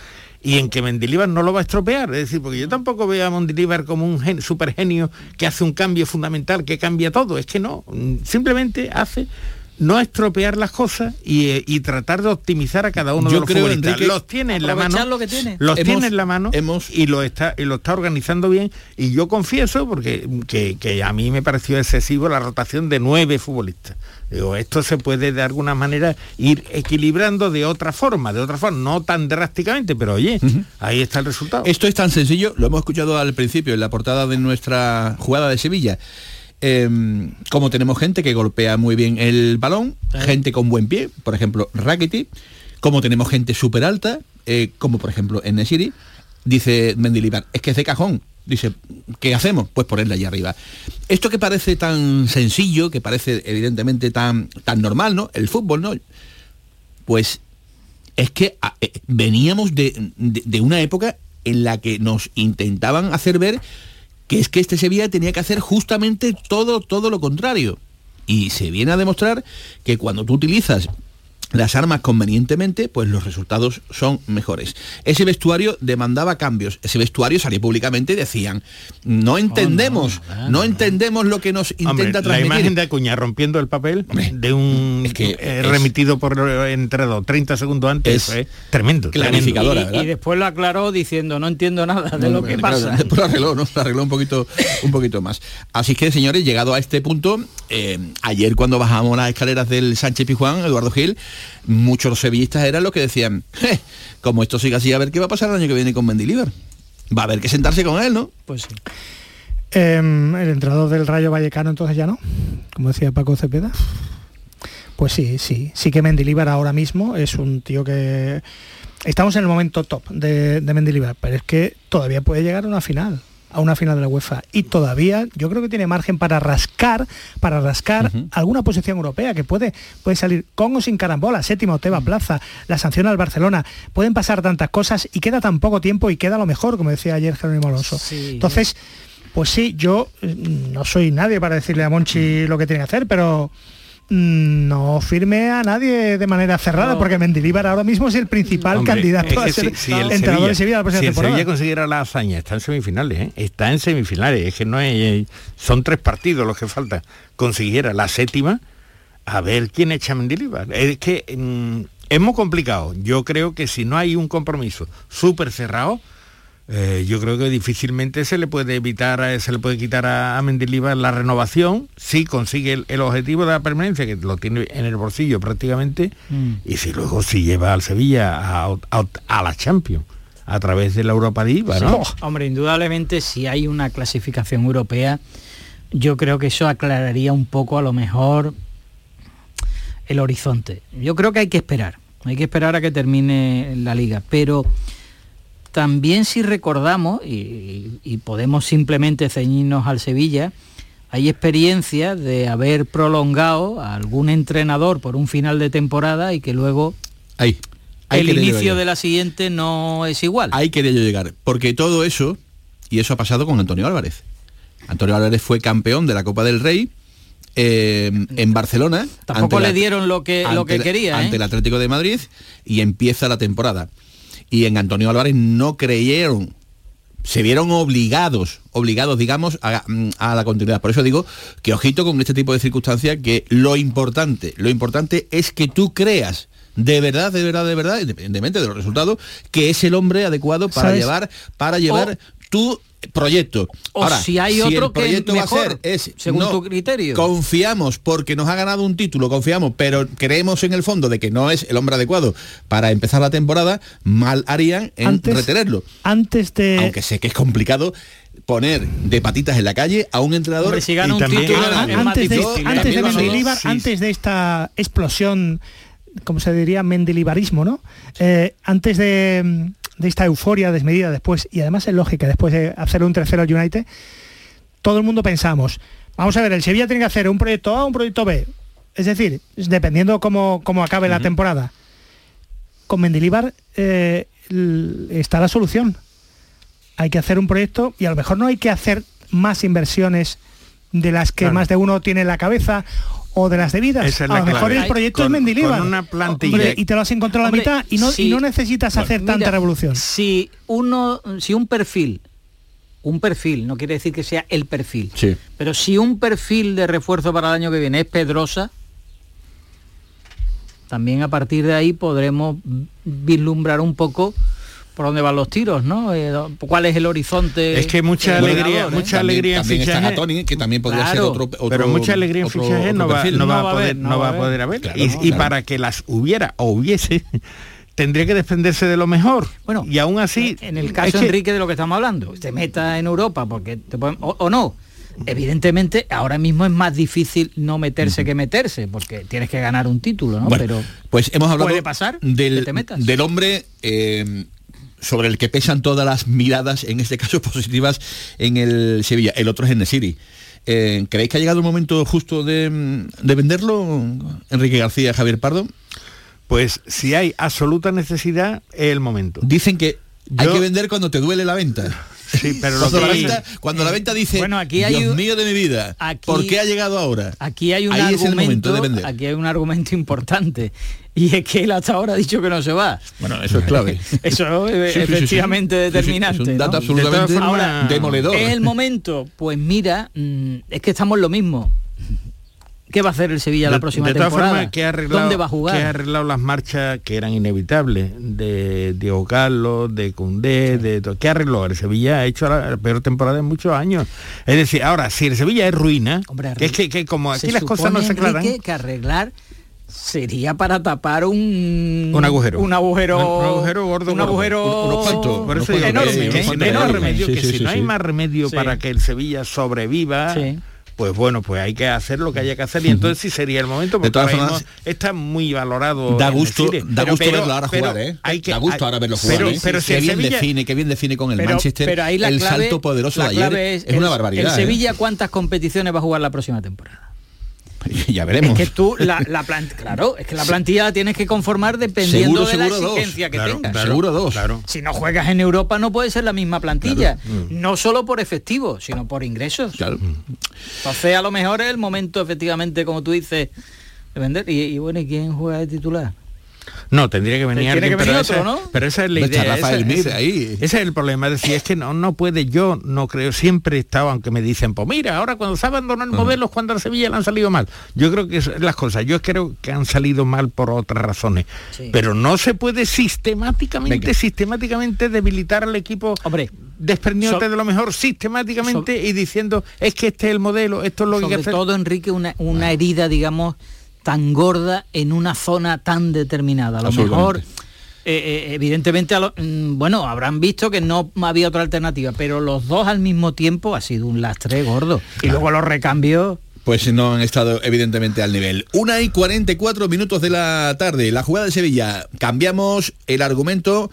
y en que Mendilibar no lo va a estropear. Es decir, porque yo tampoco veo a Mendilibar como un gen, super genio que hace un cambio fundamental, que cambia todo. Es que no, simplemente hace no estropear las cosas y, eh, y tratar de optimizar a cada uno
Yo
de los
creo,
futbolistas.
Enrique,
los tiene en la mano,
lo que tiene.
los
Hemos-
tiene en la mano
hemos-
y lo está y lo está organizando bien. Y yo confieso porque que, que a mí me pareció excesivo la rotación de nueve futbolistas. Digo, esto se puede de alguna manera ir equilibrando de otra forma, de otra forma, no tan drásticamente, pero oye, ahí está el resultado.
Esto es tan sencillo, lo hemos escuchado al principio en la portada de nuestra jugada de Sevilla. Eh, como tenemos gente que golpea muy bien el balón, gente con buen pie, por ejemplo Rakitic, como tenemos gente súper alta, eh, como por ejemplo en Nesiri, dice Mendilibar, es que es de cajón. Dice, ¿qué hacemos? Pues ponerla allá arriba. Esto que parece tan sencillo, que parece evidentemente tan, tan normal, ¿no? El fútbol, ¿no? Pues es que ah, eh, veníamos de, de- de una época en la que nos intentaban hacer ver es que este Sevilla tenía que hacer justamente todo, todo lo contrario. Y se viene a demostrar que cuando tú utilizas las armas convenientemente, pues los resultados son mejores. Ese vestuario demandaba cambios. Ese vestuario salió públicamente y decían, no entendemos, no, entendemos lo que nos intenta
Hombre, la
transmitir.
imagen de Acuña rompiendo el papel de un
que
eh,
es-
remitido por entrado 30 segundos antes
Es
fue tremendo.
clarificadora,
tremendo.
y, y después lo aclaró diciendo no entiendo nada de
No,
lo que
claro,
pasa.
Después lo arregló, ¿no? Lo arregló un poquito, un poquito más. Así que, señores, llegado a este punto, eh, ayer cuando bajamos las escaleras del Sánchez Pijuán, Eduardo Gil, muchos sevillistas eran los que decían, "Je, como esto sigue así, a ver qué va a pasar el año que viene con Mendilibar. Va a haber que sentarse con él, ¿no?
Pues sí.
Em, el entrenador del Rayo Vallecano entonces ya no, como decía Paco Cepeda. Pues sí, sí, sí que Mendilibar ahora mismo es un tío que estamos en el momento top de, de Mendilibar, pero es que todavía puede llegar a una final, a una final de la UEFA. Y todavía yo creo que tiene margen para rascar, para rascar alguna posición europea que puede, puede salir con o sin carambola, séptima, octava plaza, la sanción al Barcelona, pueden pasar tantas cosas y queda tan poco tiempo y queda lo mejor, como decía ayer Jerónimo Alonso. Entonces, pues sí, yo eh, no soy nadie para decirle a Monchi lo que tiene que hacer, pero mm, no firme a nadie de manera cerrada, porque Mendilibar ahora mismo es el principal
Hombre,
candidato
es
a ser
si- si el
entrenador de Sevilla la próxima
si el
temporada.
Sevilla consiguiera la hazaña, está en semifinales, ¿eh? está en semifinales, es que no hay, son tres partidos los que faltan. Consiguiera la séptima, a ver quién echa a Mendilibar. Es que mm, es muy complicado. Yo creo que si no hay un compromiso súper cerrado, eh, yo creo que difícilmente se le puede evitar, eh, se le puede quitar a, a Mendilibar la renovación si consigue el, el objetivo de la permanencia, que lo tiene en el bolsillo prácticamente, y si luego si lleva al Sevilla a, a- a la Champions a través de la Europa Diva, ¿no?
Sí. Hombre, indudablemente si hay una clasificación europea, yo creo que eso aclararía un poco a lo mejor el horizonte. Yo creo que hay que esperar, hay que esperar a que termine la liga, pero también si recordamos, y, y podemos simplemente ceñirnos al Sevilla, hay experiencias de haber prolongado a algún entrenador por un final de temporada y que luego
Ahí. ahí
el inicio de la siguiente no es igual.
Ahí quería yo llegar. Porque todo eso, y eso ha pasado con Antonio Álvarez. Antonio Álvarez fue campeón de la Copa del Rey eh, en Barcelona.
Tampoco le
la-
dieron lo que, lo que
ante
quería. ¿eh?
Ante el Atlético de Madrid y empieza la temporada. Y en Antonio Álvarez no creyeron, se vieron obligados, obligados, digamos, a, a la continuidad. Por eso digo que ojito con este tipo de circunstancias, que lo importante, lo importante es que tú creas de verdad, de verdad, de verdad, independientemente de los resultados, que es el hombre adecuado para
¿Sabes?
llevar, para llevar tu proyecto.
o
Ahora,
si hay
el
otro que
proyecto va a
mejor,
ser es
según
no,
tu criterio.
Confiamos porque nos ha ganado un título, confiamos, pero creemos en el fondo de que no es el hombre adecuado para empezar la temporada, mal harían en
Antes-
retenerlo.
Antes de...
Aunque sé que es complicado poner de patitas en la calle a un entrenador
Hombre, si gana
y
un
también-
título,
Ah,
es más
antes de,
difícil,
antes de Mendilibar, antes esta explosión, como se diría, mendilibarismo, ¿no? Eh, antes de, de esta euforia desmedida después, y además es lógica, después de hacer un tercero al United, todo el mundo pensamos, vamos a ver, el Sevilla tiene que hacer un proyecto A, un proyecto B. Es decir, dependiendo cómo, cómo acabe la temporada. Con Mendilibar eh, está la solución. Hay que hacer un proyecto y a lo mejor no hay que hacer más inversiones de las que
Claro.
más de uno tiene en la cabeza o de las debidas.
Esa es
a
la
lo mejor
clave.
el proyecto
Con-
es Mendilibar.
con una plantilla-
Hombre, y te lo has encontrado a la mitad y no, y no necesitas hacer
Mira,
tanta revolución.
Si uno, si un perfil, un perfil, no quiere decir que sea el perfil,
Sí.
pero si un perfil de refuerzo para el año que viene es Pedrosa, también a partir de ahí podremos vislumbrar un poco por dónde van los tiros, ¿no? Eh, ¿Cuál es el horizonte?
Es que mucha alegría,
¿eh?
mucha alegría en
también está
fichaje.
Que también podría ser otro, otro-
pero mucha alegría en
otro-
fichaje no
otro
va,
perfil.
no va a
No va a
poder,
haber,
no va a poder
haber.
Claro,
y,
no,
y
claro.
para que las hubiera o hubiese, tendría que defenderse de lo mejor.
Bueno,
y aún así,
en el caso
que-
Enrique de lo que estamos hablando, te meta en Europa porque te pueden- o, o no. Evidentemente ahora mismo es más difícil no meterse que meterse porque tienes que ganar un título, ¿no?
Bueno,
Pero
pues hemos hablado
¿Puede pasar que
del,
te metas?
del hombre eh, sobre el que pesan todas las miradas, en este caso positivas, en el Sevilla. El otro es en Nesiri. Eh, ¿Creéis que ha llegado el momento justo de, mm, de venderlo, Enrique García, Javier Pardo?
Pues si hay absoluta necesidad, es el momento.
Dicen que hay que vender cuando te duele la venta.
Sí, pero
cuando, la venta, cuando la venta dice,
Bueno, aquí hay
Dios
un-
mío de mi vida,
Aquí-
¿por qué ha llegado ahora?
Aquí hay un
Ahí
argumento,
de
aquí hay un argumento importante y es que él hasta ahora ha dicho que no se va.
Bueno, eso es clave.
Eso es
Sí, sí, sí, sí.
efectivamente
Sí, sí,
determinante.
es un dato
¿no?
absolutamente
De todas formas,
demoledor.
¿Es el momento? Pues mira, mm, es que estamos en lo mismo. ¿Qué va a hacer el Sevilla la próxima
de todas
temporada?
formas, que ha arreglado,
¿Dónde va a jugar?
que ha arreglado las marchas que eran inevitables de Diego Carlos, de Cundé, de to- ¿qué arregló? El Sevilla ha hecho la, la peor temporada en muchos años. Es decir, ahora, si el Sevilla es ruina, que es que, que como aquí las cosas no se aclaran.
Enrique, que arreglar sería para tapar un
Un agujero.
un agujero
Un- un agujero gordo,
un agujero enorme,
que si no hay más remedio
Sí.
para que el Sevilla sobreviva,
Sí.
Pues bueno, pues hay que hacer lo que haya que hacer y entonces sí sería el momento porque
todas
ahora
formas,
está muy valorado.
Da
en
gusto, da
Pero-
gusto
pero-
verlo ahora
pero
jugar, ¿eh?
hay que-
da gusto
hay-
ahora verlo jugar,
pero-
¿eh?
pero si
qué bien
Sevilla-
define, qué bien define con el
pero,
Manchester
pero ahí la
el
clave-
salto poderoso
la
de ayer. Es,
el-
una barbaridad. ¿eh?
Sevilla cuántas competiciones va a jugar la próxima temporada?
ya veremos.
Es que tú la, la plan- claro, es que la plantilla la tienes que conformar dependiendo
Seguro,
de la
dos.
exigencia que
Claro,
tengas.
claro, Seguro dos.
Claro.
Si no juegas en Europa no puede ser la misma plantilla,
Claro.
no solo por efectivo, sino por ingresos. Entonces a lo mejor es el momento efectivamente, como tú dices, de vender. Y, y bueno, ¿y quién juega de titular?
No, tendría que venir alguien,
que venir
pero,
otro,
esa,
¿no?
pero esa es la
Está
idea.
Rafael
esa-
Mir
esa-
ahí.
Ese es el problema, es decir, es que no, no puede, yo no creo, siempre he estado, aunque me dicen, pues mira, ahora cuando se abandonan modelos, cuando a Sevilla le han salido mal. Yo creo que es las cosas, yo creo que han salido mal por otras razones.
Sí.
Pero no se puede sistemáticamente,
Venga.
sistemáticamente debilitar al equipo
Hombre,
desprendiéndote
so-
de lo mejor sistemáticamente y diciendo, es que este es el modelo, esto es lo que hay que
sobre
hacer.
todo, Enrique, una, una herida, digamos, tan gorda en una zona tan determinada. A lo mejor, eh, eh, evidentemente, a lo- mm, bueno, habrán visto que no había otra alternativa, pero los dos al mismo tiempo ha sido un lastre gordo. Y luego los recambios...
Pues no han estado evidentemente al nivel. Una y 44 minutos de la tarde. La jugada de Sevilla. Cambiamos el argumento.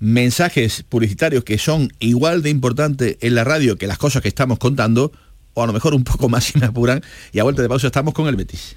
Mensajes publicitarios que son igual de importantes en la radio que las cosas que estamos contando, o a lo mejor un poco más si me apuran. Y a vuelta de pausa estamos con el Betis.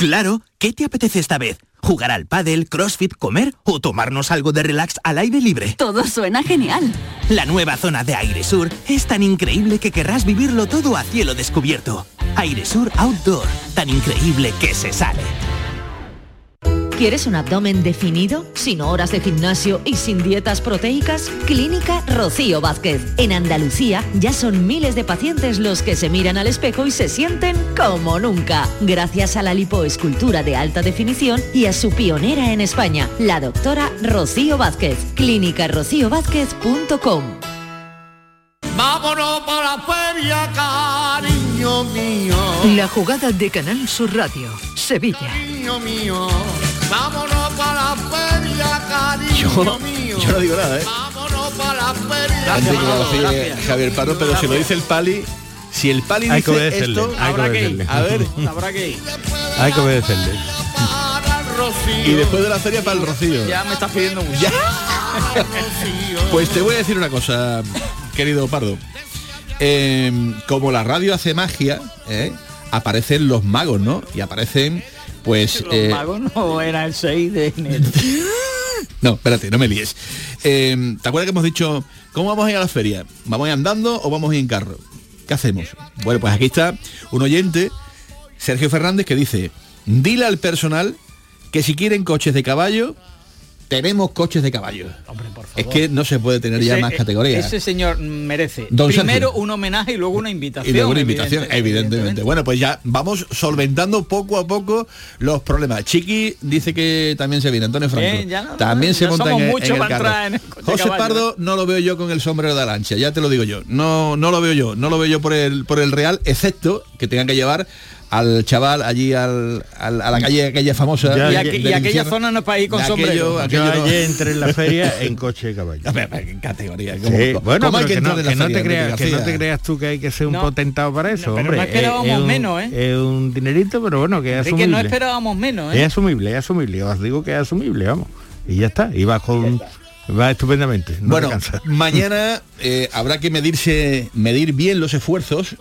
Claro, ¿qué te apetece esta vez? ¿Jugar al pádel, crossfit, comer o tomarnos algo de relax al aire libre?
Todo suena genial.
La nueva zona de Aire Sur es tan increíble que querrás vivirlo todo a cielo descubierto. Aire Sur Outdoor, tan increíble que se sale.
¿Quieres un abdomen definido, sin horas de gimnasio y sin dietas proteicas? Clínica Rocío Vázquez. En Andalucía ya son miles de pacientes los que se miran al espejo y se sienten como nunca, gracias a la lipoescultura de alta definición y a su pionera en España, la doctora Rocío Vázquez. clínicarocíovázquez.com
Vámonos para la feria, cariño mío.
La jugada de Canal Sur Radio, Sevilla.
Cariño mío. Vámonos para la feria, cariño
Yo,
mío.
yo no digo nada, ¿eh?
Vámonos para la feria.
Antes que lo decía Javier Pardo, pero si lo dice el Pali, si el Pali
Hay que
dice
obedecerle,
esto,
hay que obedecerle.
a ver,
Habrá que ir.
Hay que obedecerle.
y después de la feria para el Rocío.
Ya me estás pidiendo mucho.
Pues te voy a decir una cosa, querido Pardo. eh, como la radio hace magia, ¿eh? aparecen los magos, ¿no? Y aparecen, pues...
Los
eh,
magos no era el 6 de enero.
no, espérate, no me líes. Eh, ¿Te acuerdas que hemos dicho, ¿cómo vamos a ir a la feria? ¿Vamos a ir andando o vamos a ir en carro? ¿Qué hacemos? Bueno, pues aquí está un oyente, Sergio Fernández, que dice, dile al personal que si quieren coches de caballo, tenemos coches de caballo. Es que no se puede tener ya más categorías.
Ese señor merece
Don
primero
Sergio.
un homenaje y luego una invitación.
Y luego una invitación,
evidente-
evidentemente. Bueno, pues ya vamos solventando poco a poco los problemas. Chiqui dice que también se viene, Antonio Franco.
No-
también se
no
monta en,
muchos
en el carro.
en el coche
José
caballo,
Pardo no lo veo yo con el sombrero de lancha, ya te lo digo yo. No, no lo veo yo, no lo veo yo por el, por el Real, excepto que tengan que llevar al chaval allí al, al- a la calle aquella famosa.
y,
del
aqu- y aquella
infierno.
zona no es para ir con sombrero.
aquello-
Yo
aquello no-
entré en la feria en coche de caballo.
A ver, a ver, ¿qué categoría?
Sí,
¿Cómo-
bueno,
cómo hay
pero
que
que, no, que te creas, que no te creas tú que hay que ser un
No.
potentado para eso,
No, pero
hombre.
no esperábamos
es un,
menos, ¿eh?
Es un dinerito, pero bueno, que es
Enrique,
asumible.
no esperábamos menos,
Es
¿eh?
asumible, es asumible. Os digo que es asumible, vamos. Y ya está. Y va con... Va estupendamente. No
bueno, mañana eh, habrá que medirse, medir bien los esfuerzos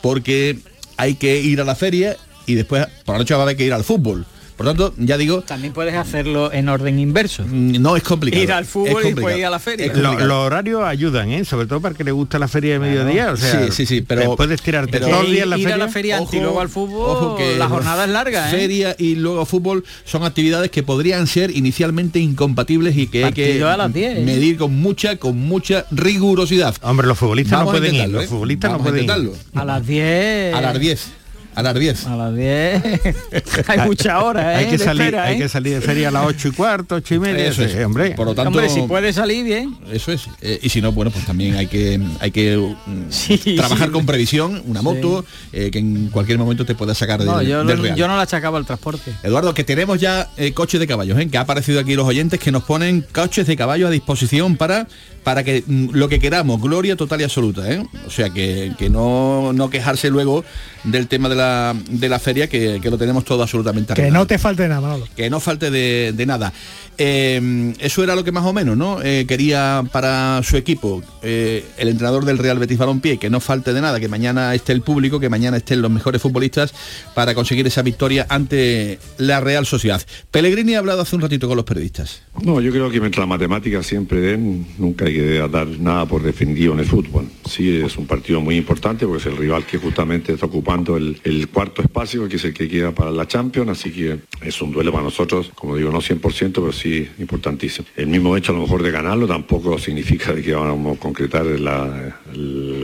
porque hay que ir a la feria y después por la noche va a haber que ir al fútbol. Por tanto, ya digo,
También puedes hacerlo en orden inverso.
no es complicado.
Ir al fútbol y después ir a la feria.
Lo- los horarios ayudan, ¿eh? Sobre todo para que le gusta la feria de mediodía. O sea,
sí, sí, sí, pero-
puedes tirarte
pero-
todo el día
ir,
en la
ir
feria.
a la feria antes y luego al fútbol, la jornada es larga, ¿eh?
Feria y luego fútbol son actividades que podrían ser inicialmente incompatibles y que hay que
10.
medir con mucha, con mucha rigurosidad.
Hombre, los futbolistas
Vamos
no pueden ir. Los
¿eh?
futbolistas
Vamos
no
a
pueden ir.
A las 10.
A las 10. A las 10.
A las 10. hay mucha hora, ¿eh?
Hay que,
de
salir,
espera,
hay
¿eh?
que salir de feria a las ocho y cuarto, ocho y media.
Eso
sí,
es.
hombre.
Por lo tanto,
Hombre, si puede salir bien.
Eso es. Eh, y si no, bueno, pues también hay que hay que mm, trabajar
sí.
con previsión, una moto, eh, que en cualquier momento te pueda sacar del,
No, yo,
del
no-
Real.
yo no la achacaba al transporte.
Eduardo, que tenemos ya eh, coches de caballos, ¿eh? que ha aparecido aquí los oyentes que nos ponen coches de caballos a disposición para para que mm, lo que queramos, gloria total y absoluta. ¿eh? O sea, que, que no, no quejarse luego del tema de la, de la feria, que, que lo tenemos todo absolutamente
Que no te falte nada, Manolo.
Que no falte de, de nada. Eh, eso era lo que más o menos, ¿no? Eh, quería para su equipo, eh, el entrenador del Real Betis Balompié, que no falte de nada, que mañana esté el público, que mañana estén los mejores futbolistas para conseguir esa victoria ante la Real Sociedad. Pellegrini ha hablado hace un ratito con los periodistas.
No, yo creo que mientras las matemáticas siempre den, nunca hay que dar nada por defendido en el fútbol. Sí, es un partido muy importante porque es el rival que justamente está ocupando el, cuarto espacio, que es el que queda para la Champions, así que es un duelo para nosotros, como digo, no 100%, pero sí importantísimo. El mismo hecho a lo mejor de ganarlo tampoco significa que vamos a concretar la,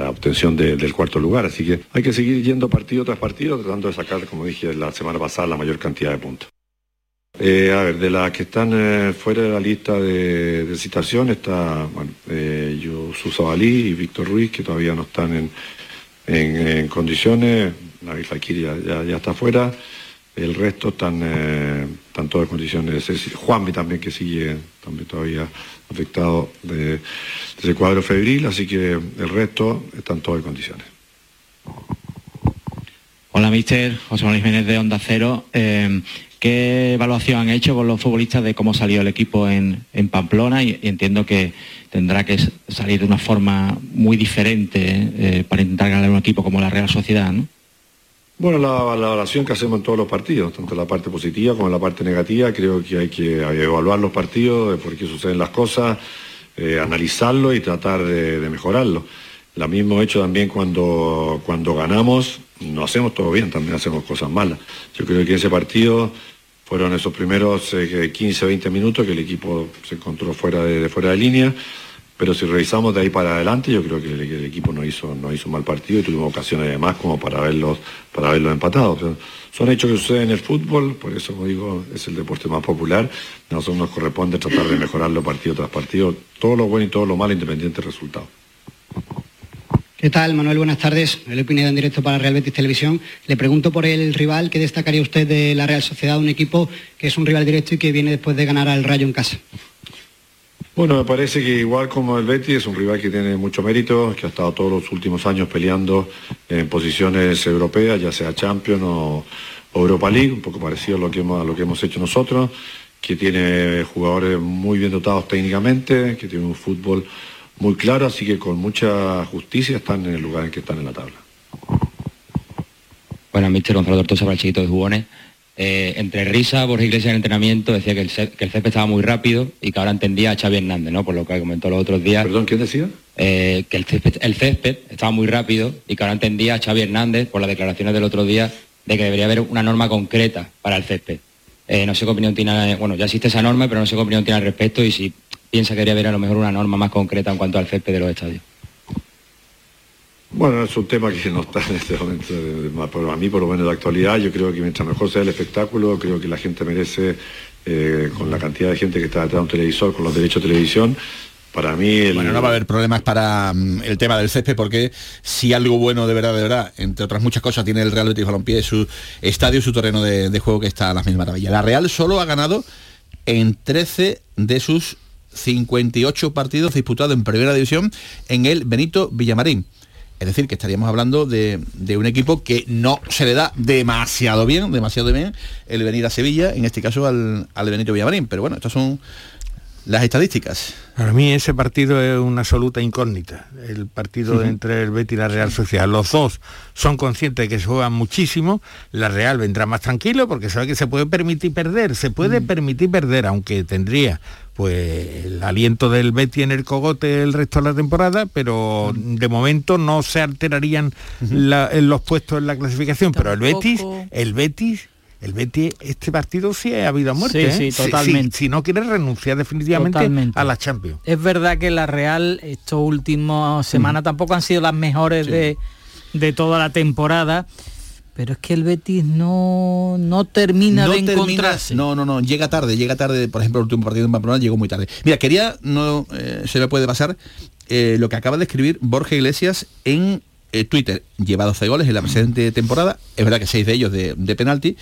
obtención de- del cuarto lugar, así que hay que seguir yendo partido tras partido, tratando de sacar, como dije la semana pasada, la mayor cantidad de puntos. Eh, a ver, de las que están eh, fuera de la lista de, de citación está, bueno, eh, Yusu y Víctor Ruiz, que todavía no están en, en- condiciones. Nabil Fakir ya, está fuera. El resto están, eh, están todas en condiciones. Es- Juanmi también, que sigue también todavía afectado de, de ese cuadro febril, así que el resto están todos en condiciones.
Hola, mister. José Manuel Jiménez de Onda Cero. Eh, ¿Qué evaluación han hecho con los futbolistas de cómo salió el equipo en, en Pamplona? Y, entiendo que tendrá que salir de una forma muy diferente eh, para intentar ganar un equipo como la Real Sociedad, ¿no?
Bueno, la, valoración que hacemos en todos los partidos, tanto la parte positiva como la parte negativa, creo que hay que evaluar los partidos, de por qué suceden las cosas, eh, analizarlo y tratar de, de mejorarlo. Lo mismo hecho también cuando, cuando ganamos, no hacemos todo bien, también hacemos cosas malas. Yo creo que ese partido fueron esos primeros eh, 15, 20 minutos que el equipo se encontró fuera de, fuera de línea. Pero si revisamos de ahí para adelante, yo creo que el, equipo no hizo, no hizo mal partido y tuvimos ocasiones de más como para verlos, para verlos empatados. Son hechos que suceden en el fútbol, por eso como digo, es el deporte más popular. A nosotros nos corresponde tratar de mejorarlo partido tras partido, todo lo bueno y todo lo malo, independiente del resultado.
¿Qué tal, Manuel? Buenas tardes. El opinión en directo para Real Betis Televisión. Le pregunto por el rival. ¿Qué destacaría usted de la Real Sociedad? Un equipo que es un rival directo y que viene después de ganar al Rayo en casa.
Bueno, me parece que igual como el Betis es un rival que tiene mucho mérito, que ha estado todos los últimos años peleando en posiciones europeas, ya sea Champions o, Europa League, un poco parecido a lo que hemos hecho nosotros, que tiene jugadores muy bien dotados técnicamente, que tiene un fútbol muy claro, así que con mucha justicia están en el lugar en que están en la tabla.
Bueno, Mister Gonzalo Tortosa para el chiquito de jugones. Eh, entre risa, Borja Iglesias en el entrenamiento decía que el, que el césped estaba muy rápido y que ahora entendía a Xavi Hernández, ¿no? Por lo que comentó los otros días.
¿Perdón, quién decía?
Eh, que el césped, el césped estaba muy rápido y que ahora entendía a Xavi Hernández por las declaraciones del otro día de que debería haber una norma concreta para el césped. Eh, no sé qué opinión tiene, bueno, ya existe esa norma, pero no sé qué opinión tiene al respecto y si piensa que debería haber a lo mejor una norma más concreta en cuanto al césped de los estadios.
Bueno, es un tema que no está en este momento, pero a mí por lo menos de actualidad, yo creo que mientras mejor sea el espectáculo, creo que la gente merece, eh, con la cantidad de gente que está detrás de un televisor, con los derechos de televisión, para mí el...
Bueno, no va a haber problemas para mm, el tema del césped porque si algo bueno de verdad, de verdad, entre otras muchas cosas, tiene el Real Betis Balompié, su estadio, su terreno de, de juego que está a las mismas maravillas. La Real solo ha ganado en 13 de sus 58 partidos disputados en primera división en el Benito Villamarín. Es decir, que estaríamos hablando de, de un equipo que no se le da demasiado bien, demasiado bien el venir a Sevilla, en este caso al, al Benito Villamarín. Pero bueno, estas son las estadísticas.
Para mí ese partido es una absoluta incógnita, el partido entre el Betis y la Real Sociedad. Los dos son conscientes de que se juegan muchísimo, la Real vendrá más tranquilo porque sabe que se puede permitir perder, se puede permitir perder, aunque tendría pues el aliento del Betis en el cogote el resto de la temporada, pero de momento no se alterarían la- en los puestos en la clasificación. Pero el Betis, el Betis el Betis, este partido sí ha habido muerte.
Sí,
¿eh?
sí,
Si-
totalmente.
Si, si no quiere renunciar definitivamente
Totalmente.
a la Champions.
Es verdad que la Real estos últimos semanas tampoco han sido las mejores de, de toda la temporada, pero es que el Betis no, no termina
no
de
termina-
encontrarse.
no, no, no, llega tarde, llega tarde, por ejemplo, el último partido en Pamplona llegó muy tarde. Mira, quería, no eh, se me puede pasar, eh, lo que acaba de escribir Borja Iglesias en eh, Twitter. Lleva 12 goles en la presente temporada, es verdad que 6 de ellos de, de penalti,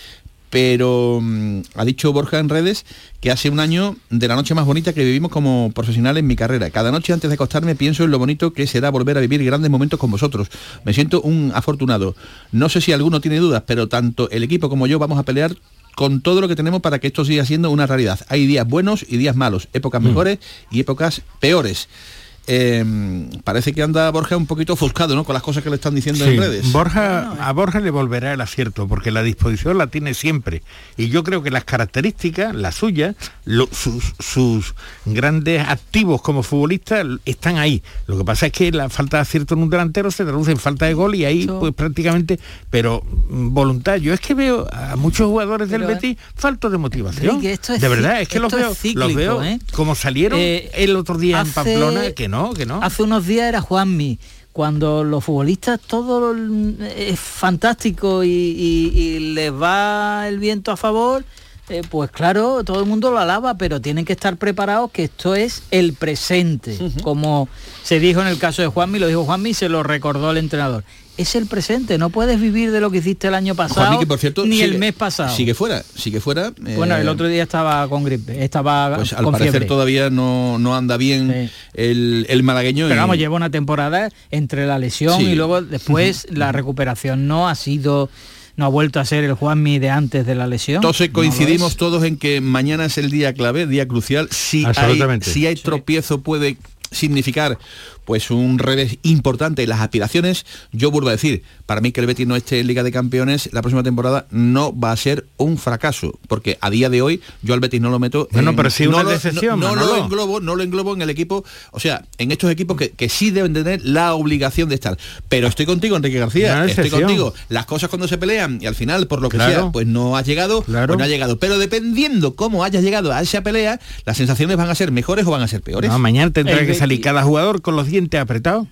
pero mm, ha dicho Borja en redes que hace un año de la noche más bonita que vivimos como profesional en mi carrera. Cada noche antes de acostarme pienso en lo bonito que será volver a vivir grandes momentos con vosotros. Me siento un afortunado. No sé si alguno tiene dudas, pero tanto el equipo como yo vamos a pelear con todo lo que tenemos para que esto siga siendo una realidad. Hay días buenos y días malos, épocas mejores y épocas peores. Eh, parece que anda Borja un poquito ofuscado ¿no? con las cosas que le están diciendo
Sí,
en redes.
Borja, a Borja le volverá el acierto, porque la disposición la tiene siempre. Y yo creo que las características, las suyas, lo- sus, sus grandes activos como futbolista están ahí. Lo que pasa es que la falta de acierto en un delantero se traduce en falta de gol y ahí pues prácticamente, pero mm, voluntad. Yo es que veo a muchos jugadores del Betis faltos de motivación.
Enrique, esto es
de verdad, es que los veo,
cíclico,
los veo
¿eh?
como salieron
Eh,
el otro día en Pamplona, que no, que no.
Hace unos días era Juanmi, cuando los futbolistas todo es fantástico y, y- y les va el viento a favor, eh, pues claro, todo el mundo lo alaba, pero tienen que estar preparados que esto es el presente, como se dijo en el caso de Juanmi, lo dijo Juanmi y se lo recordó el entrenador. Es el presente, no puedes vivir de lo que hiciste el año pasado,
que por cierto
ni el mes pasado.
Sigue fuera, sigue fuera.
Bueno,
eh,
el otro día estaba con gripe, estaba
pues al
con
parecer
fiebre.
todavía no, no anda bien el, el malagueño.
Pero
y-
vamos, lleva una temporada entre la lesión
Sí.
y luego después la recuperación no ha sido, no ha vuelto a ser el Juanmi de antes de la lesión.
Entonces coincidimos todos en que mañana es el día clave, día crucial. Si hay,
Absolutamente.
si hay tropiezo puede significar pues un revés importante en las aspiraciones. Yo vuelvo a decir, para mí que el Betis no esté en Liga de Campeones la próxima temporada no va a ser un fracaso, porque a día de hoy yo al Betis no lo meto.
Bueno,
en-
pero sí
no
una
lo-
decepción,
No, no
Manolo.
lo englobo, no lo englobo en el equipo, o sea, en estos equipos que, que sí deben tener la obligación de estar. Pero estoy contigo, Enrique García, estoy contigo. Las cosas cuando se pelean y al final, por lo que
Claro.
sea, pues no has llegado,
Claro.
pues no ha llegado. Pero dependiendo cómo hayas llegado a esa pelea, las sensaciones van a ser mejores o van a ser peores.
No, mañana tendrá
El
que
Betis-
salir cada jugador con los dientes apretados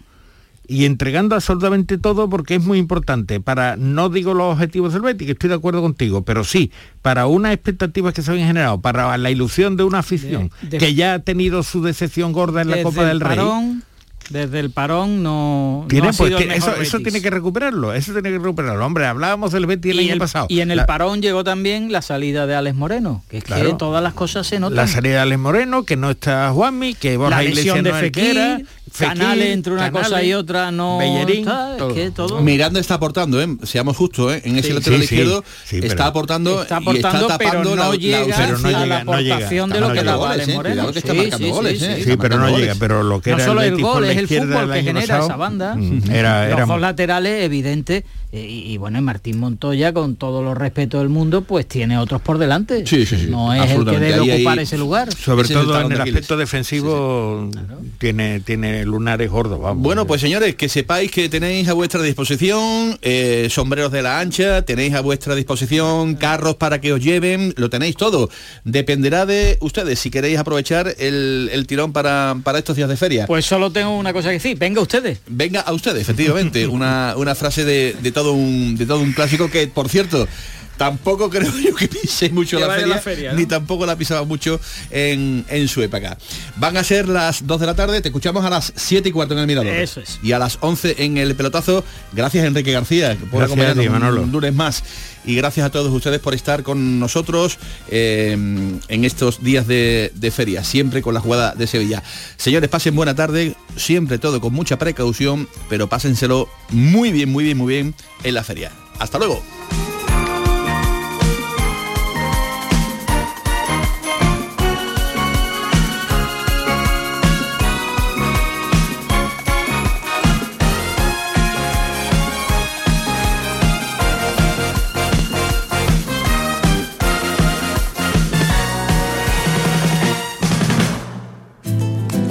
y entregando absolutamente todo porque es muy importante para, no digo los objetivos del Betis, que estoy de acuerdo contigo, pero sí, para unas expectativas que se habían generado, para la ilusión de una afición
De- de-
que ya ha tenido su decepción gorda en la Copa
el
del Rey.
parón, desde el parón no,
Tiene,
no
pues,
sido el
eso,
mejor
eso
Betis.
tiene que recuperarlo, eso tiene que recuperarlo. Hombre, hablábamos del Betis el
y
año
el-
pasado.
Y en el
La-
parón llegó también la salida de Alex Moreno, que es
Claro.
que todas las cosas se notan.
la salida de Alex Moreno, que no está Juanmi, que Borja
La lesión de canales entre una
Canales,
cosa y otra no
Bellerín,
está, es
todo.
que todo.
Miranda está aportando, ¿eh? seamos justos, ¿eh? en ese
Sí,
lateral
sí,
izquierdo
Sí,
está aportando,
Está
y
aportando, pero no
la, la
llega.
Pero no
a
llega,
la
no llega.
aportación de lo que daba
goles,
Alex. Moreno.
Que está marcando goles, ¿eh?
sí.
Pero no llega, pero lo que
no
era
solo el gol,
la
es el fútbol que genera esa banda.
mm,
Los dos laterales, evidente, y, y bueno, y Martín Montoya, con todo los respeto del mundo, pues tiene otros por delante.
Sí, sí, sí,
No es el que debe
Ahí
ocupar ese lugar.
sobre
Ese es el
todo en el aspecto defensivo tiene tiene lunares gordos vamos
Bueno, pues señores, que sepáis que tenéis a vuestra disposición eh, sombreros de la ancha, tenéis a vuestra disposición carros para que os lleven, lo tenéis todo. Dependerá de ustedes si queréis aprovechar el, el tirón para, para estos días de feria.
Pues solo tengo una cosa que decir, venga ustedes.
Venga a ustedes, efectivamente, una, una frase de, de todo un, de todo un clásico que, por cierto, tampoco creo yo que pise mucho la feria,
la feria, ¿no?
ni tampoco la pisaba mucho en, en su época. Van a ser las 2 de la tarde, te escuchamos a las 7 y cuarto en el Mirador.
Eso es.
Y a las 11 en el pelotazo, gracias Enrique García por acompañarnos un lunes más. Y gracias a todos ustedes por estar con nosotros eh, en estos días de, de feria, siempre con la jugada de Sevilla. Señores, pasen buena tarde, siempre todo con mucha precaución, pero pásenselo muy bien, muy bien, muy bien en la feria. Hasta luego.